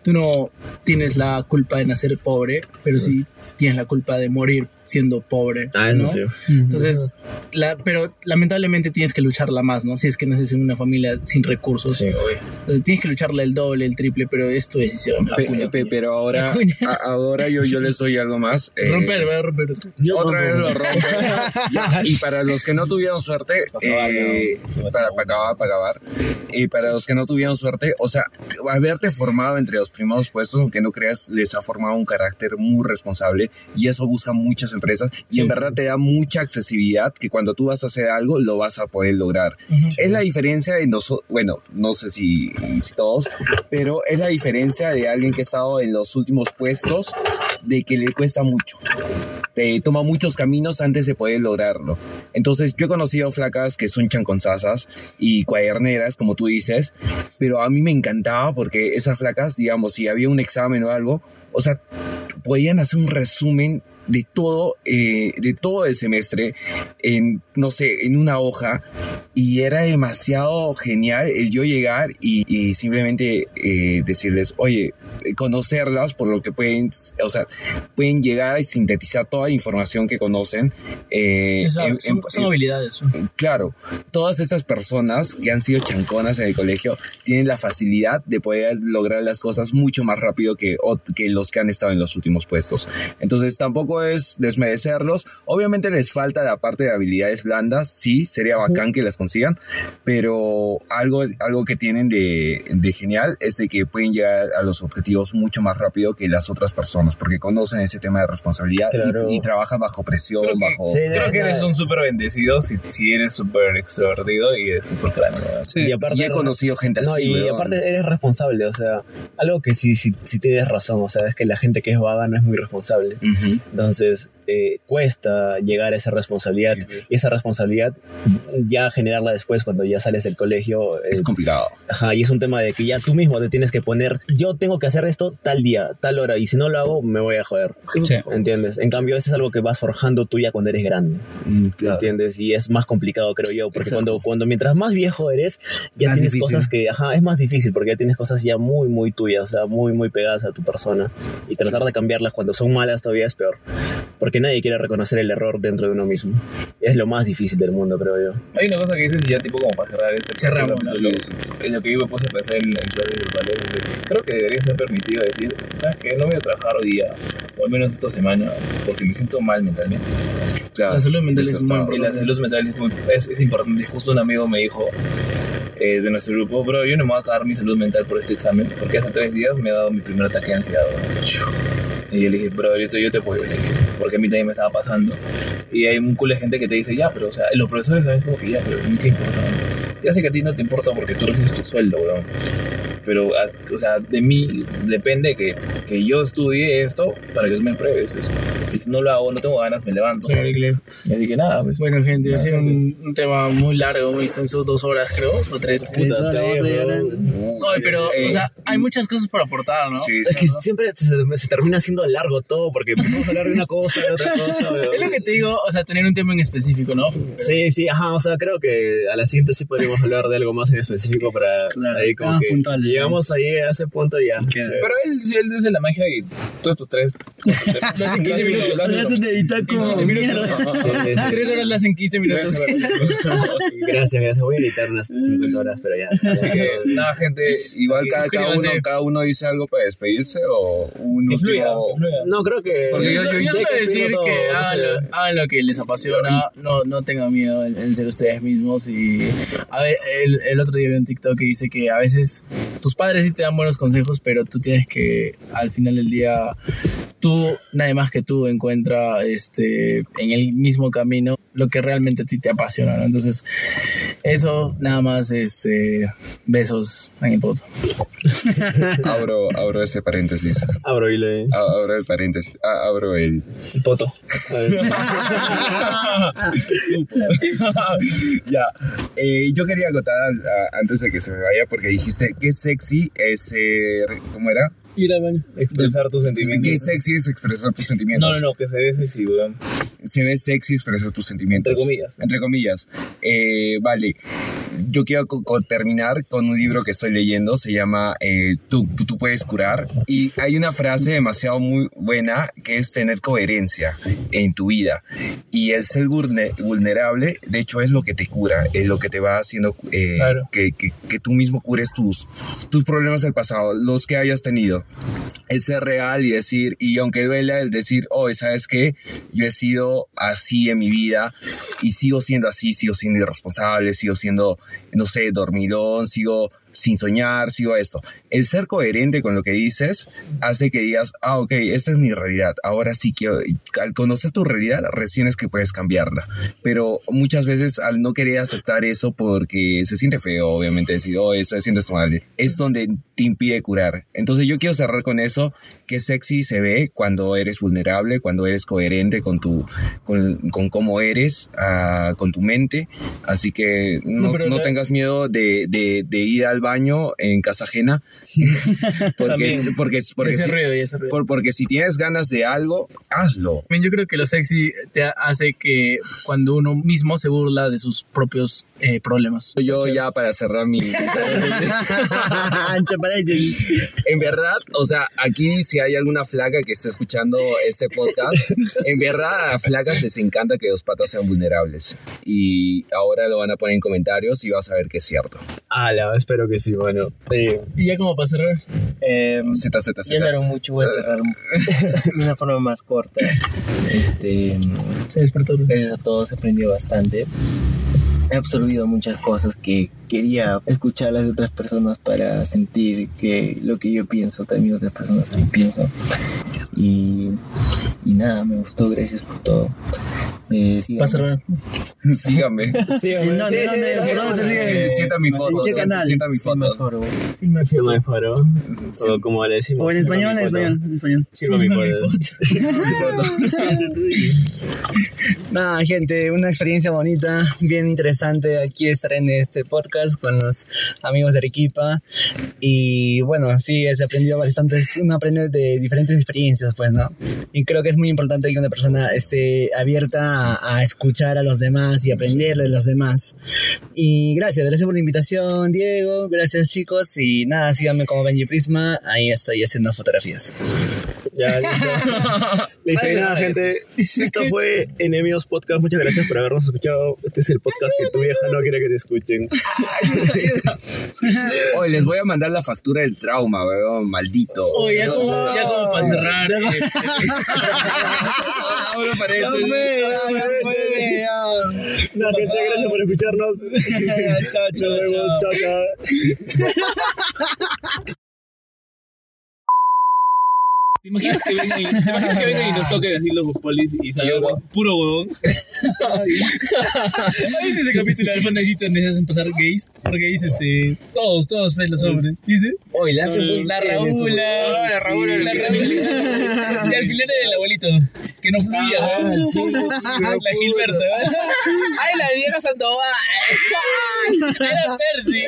tú no tienes la culpa de nacer pobre, pero sí tienes la culpa de morir siendo pobre. Ah, ¿no? sí. Entonces, la, pero lamentablemente tienes que lucharla más, ¿no? Si es que naces en una familia sin recursos. Sí. Entonces, tienes que lucharla el doble, el triple, pero es tu decisión. Pe- Acuña, pe- pero ahora, ahora yo, yo les doy algo más. eh, Romper, voy a romper. Otra vez lo rompe. Ya, y para los que no tuvieron suerte, eh, para, para acabar, para acabar, y para los que no tuvieron suerte, o sea, haberte formado entre los primeros puestos, aunque no creas, les ha formado un carácter muy responsable y eso buscan muchas empresas y en verdad te da mucha accesibilidad que cuando tú vas a hacer algo lo vas a poder lograr. Es la diferencia de nosotros, bueno, no sé si, si todos, pero es la diferencia de alguien que ha estado en los últimos puestos de que le cuesta mucho te toma muchos caminos antes de poder lograrlo. Entonces, yo he conocido flacas que son chanconzasas y cuaderneras, como tú dices, pero a mí me encantaba porque esas flacas, digamos, si había un examen o algo, o sea, podían hacer un resumen de todo, eh, de todo el semestre en, no sé, en una hoja y era demasiado genial el yo llegar y, y simplemente eh, decirles, oye, eh, conocerlas por lo que pueden, o sea, pueden llegar y sintetizar toda la información que conocen. eh, Esa- en- son, en- son habilidades. claro, todas estas personas que han sido chanconas en el colegio tienen la facilidad de poder lograr las cosas mucho más rápido que, que los que han estado en los últimos puestos. Entonces tampoco es desmerecerlos. Obviamente les falta la parte de habilidades blandas, sí, sería bacán que las consigan, pero algo, algo que tienen de, de genial es de que pueden llegar a los objetivos mucho más rápido que las otras personas, porque conocen ese tema de responsabilidad y- Claro. y, trabajan bajo presión, Creo que- bajo... Sí, Creo que eres un súper bendecido si, si eres súper extrovertido y eres súper cráneo. ¿no? Y aparte, y he conocido gente No, así, y weón. aparte eres responsable, o sea, algo que sí, sí, sí tienes razón, o sea, es que la gente que es vaga no es muy responsable. Ujú. Entonces, eh, cuesta llegar a esa responsabilidad Sí, sí. y esa responsabilidad ya generarla después cuando ya sales del colegio. eh, Es complicado. Ajá, y es un tema de que ya tú mismo te tienes que poner, yo tengo que hacer esto tal día, tal hora, y si no lo hago, me voy a joder. ¿Entiendes? En cambio, eso es algo que vas forjando tú ya cuando eres grande. ¿Entiendes? Y es más complicado, creo yo, porque Exacto. cuando, cuando mientras más viejo eres, ya Más tienes difícil. cosas que, ajá, es más difícil porque ya tienes cosas ya muy, muy tuyas, o sea, muy, muy pegadas a tu persona. Y tratar de cambiarlas cuando son malas todavía es peor. Porque nadie quiere reconocer el error dentro de uno mismo. Es lo más difícil del mundo, creo yo. Hay una cosa que dices y ya tipo como para cerrar este Cerramos, capítulo, En lo que yo me puse a pensar en, en clases grupales, es de que creo que debería ser permitido decir, ¿sabes qué? No voy a trabajar hoy día, o al menos esta semana, porque me siento mal mentalmente. Claro. La salud mental es muy Desgastado. Y la salud mental es, muy- es, es importante. Justo un amigo me dijo eh, de nuestro grupo, bro, yo no me voy a acabar mi salud mental por este examen, porque hace tres días me ha dado mi primer ataque de ansiedad. bro". Y yo le dije, bro, yo te, yo te apoyo, le dije, porque a mí también me estaba pasando. Y hay un culo de gente que te dice, ya, pero, o sea, los profesores veces como que ya, pero qué importa. Ya sé que a ti no te importa porque tú recibes tu sueldo, weón. pero, ah, o sea, de mí depende que, que yo estudie esto para que tú me pruebes. pues. Y si no lo hago, no tengo ganas, me levanto. Claro, claro. Así que nada, pues. Bueno, gente, ha sido un, un tema muy largo, muy extenso, dos horas creo, o tres. Puta, a a- Ay, pero, Eh, o sea, hay muchas cosas para aportar, ¿no? Sí, Es que siempre se, se termina haciendo largo todo porque a hablar de una cosa, de otra cosa. weón. Es lo que te digo, o sea, tener un tema en específico, ¿no? Sí, sí, ajá, o sea, creo que a la siguiente sí hablar de algo más en específico para Claro, ahí como temas que puntuales, ¿no? llegamos ahí a ese punto y ya. Sí. Pero él, sí, él desde la magia y todos estos tres. Lo hacen 15 minutos. Lo haces de como 15 minutos. mierda. Tres horas lo hacen 15 minutos. Gracias, gracias. Voy a editar unas 50 horas, pero ya. Así que, nada, gente. Igual cada, cada uno, cada uno dice algo para despedirse o un Que fluya, último... que fluya. No, creo que. Porque Yo, yo- yo sé que decir todo, que o hagan sea. lo, hagan lo que les apasiona, no, no tengan miedo en, en ser ustedes mismos. Y el, el otro día vi un TikTok que dice que a veces tus padres sí te dan buenos consejos, pero tú tienes que al final del día, tú, nadie más que tú, encuentra este, en el mismo camino lo que realmente a ti te apasiona. ¿no? Entonces, eso nada más, este, besos en el poto. Abro, abro ese paréntesis. Abro y le. Abro el paréntesis. Abro el... Poto. A ver. ya. Eh, yo quería acotar antes de que se me vaya porque dijiste que sexy es ser... ¿Cómo era? Expresar tus Qué sentimientos. sexy es expresar tus sentimientos. No, no, no, que se ve sexy, weón. Se ve sexy expresar tus sentimientos. Entre comillas. Entre comillas. Eh, vale. Yo quiero co- co- terminar con un libro que estoy leyendo. Se llama eh, tú, tú puedes curar. Y hay una frase demasiado muy buena que es tener coherencia en tu vida. Y el ser vulne- vulnerable, de hecho, es lo que te cura. Es lo que te va haciendo eh, Claro. que, que- que tú mismo cures tus, tus problemas del pasado, los que hayas tenido es ser real y decir, y aunque duela el decir, oh, ¿sabes qué? Yo he sido así en mi vida y sigo siendo así, sigo siendo irresponsable, sigo siendo, no sé, dormilón, sigo sin soñar, sigo esto. El ser coherente con lo que dices hace que digas, ah, ok, esta es mi realidad, ahora sí y al conocer tu realidad, recién es que puedes cambiarla. Pero muchas veces al no querer aceptar eso porque se siente feo, obviamente, decir, oh, estoy haciendo esto mal, es donde te impide curar. Entonces yo quiero cerrar con eso, que sexy se ve cuando eres vulnerable, cuando eres coherente con tu, con, con cómo eres, ah, con tu mente. Así que no, No, pero no la- tengas miedo de, de, de ir al baño en casa ajena. porque, porque, porque, ese si, ruido y ese ruido. por- porque si tienes ganas de algo, hazlo. También Yo creo que lo sexy te hace que cuando uno mismo se burla de sus propios eh, problemas. Yo ya para cerrar mi... En verdad, o sea, aquí si hay alguna flaca que esté escuchando este podcast, en verdad a flacas les encanta que los patas sean vulnerables. Y ahora lo van a poner en comentarios y vas a ver que es cierto. Ala, espero que sí, bueno. Eh, Y ya como para cerrar, Eh, Z, Z, ya Z. hablaron mucho, voy a cerrar de una forma más corta. Este, se despertó. gracias a todos, he aprendido bastante. He absorbido muchas cosas que quería escucharlas de otras personas para sentir que lo que yo pienso también otras personas lo piensan. Y, y nada, me gustó, gracias por todo. Eh, síganme. Síganme. sí, ¿En dónde, dónde, por dónde se sigue? Sí, Sienta mi foto. ¿En qué sienta- canal? Sienta mi foto. foro. Firma mi foro. O como le decimos. O en español, en foto. español, en español. Firma mi foto. Nada, gente, una experiencia bonita, bien interesante aquí estar en este podcast con los amigos de Arequipa. Y bueno, sí, se aprendió bastante, es uno aprende de diferentes experiencias, pues, ¿no? Y creo que es muy importante que una persona esté abierta a, a escuchar a los demás y aprender de los demás. Y gracias, gracias por la invitación, Diego, gracias chicos. Y nada, síganme como Benji Prisma, ahí estoy haciendo fotografías. Ya, listo. Listo, y nada, gente. Esto fue Enemigos Podcast. Muchas gracias por habernos escuchado. Este es el podcast que tu vieja no quiere que te escuchen. Hoy les voy a mandar la factura del trauma, weón, maldito. Oh, ya, como, No. ya como para cerrar. Eh, Abro paréntesis. Nada, gente, gracias por escucharnos. chao, chao, nos vemos. chao, chao. ¿Te imaginas que vengan y, te imaginas que vengan y nos toquen así los polis y salgamos puro huevón? ¿Viste ese capítulo del Fonecito donde se hacen pasar gays? Por gays, este. Todos, todos, pues, los hombres. ¿Dice? Hoy le hace muy La eso, Raúla. Ah, la Raúla, La el- Raúla. Y al final era el abuelito. Que no fluía, Ah, ¿no? sí. La Gilberta. ¡Ay, la Diego Sandoval! Era Percy.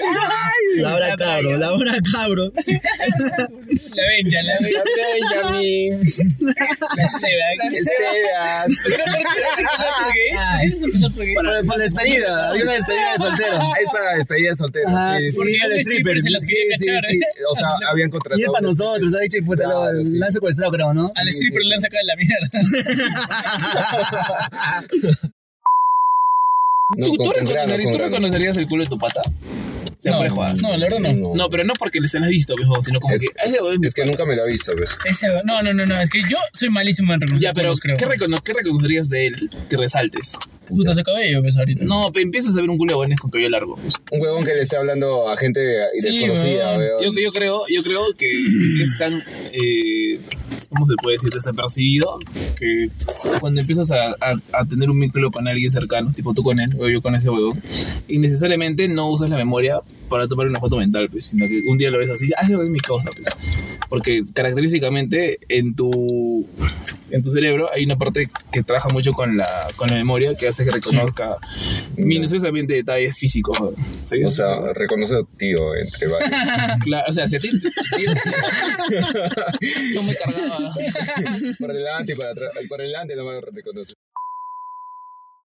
Laura Cabro, Laura Cabro. La Benja, la Benja. Benjamin. La Seba. Esteban. ¿Por qué por qué se empezó por gays? ¿Por qué se empezó por gays? Para, para despedida, había una despedida de soltero. Es para despedida de soltero. Ah, sí, sí. Porque el stripper, se las quería Sí, cachar. O sea, habían Y contratado. es para nosotros, ha dicho, y puta, Claro, lo, sí. han secuestrado, creo, ¿no? Al stripper le han sacado la mierda. No, ¿Tú, tú, con- con reconocerías, ¿tú reconocerías el culo de tu pata? Se No, no, la verdad no. No. No, pero no porque se lo has visto, viejo, sino como Es- que. Ese Es que nunca me lo he visto, pues. Ese, no, no, no, no, es que yo soy malísimo en reconocer Ya, pero culos, creo. ¿qué, recono- ¿qué reconocerías de él que resaltes? Puta ese cabello, pues ahorita. No, pero empiezas a ver un culo de huevones con cabello largo. pues. Un huevón que le esté hablando a gente Sí, desconocida, weón. Yo, yo creo, yo creo que es tan, eh, ¿cómo se puede decir? Desapercibido que cuando empiezas a, a- a tener un vínculo con alguien cercano, tipo tú con él o yo con ese huevón, innecesariamente no usas la memoria para tomar una foto mental, pues, sino que un día lo ves así, ah, ese es mi causa, pues. Porque característicamente en tu, en tu cerebro hay una parte que trabaja mucho con la, con la memoria que hace que reconozca minuciosamente detalles físicos. ¿Sí? O sea, reconoce a tío entre varios. Claro, o sea, si a ti yo me cargaba. por delante y por atrás. Por delante no me reconoce.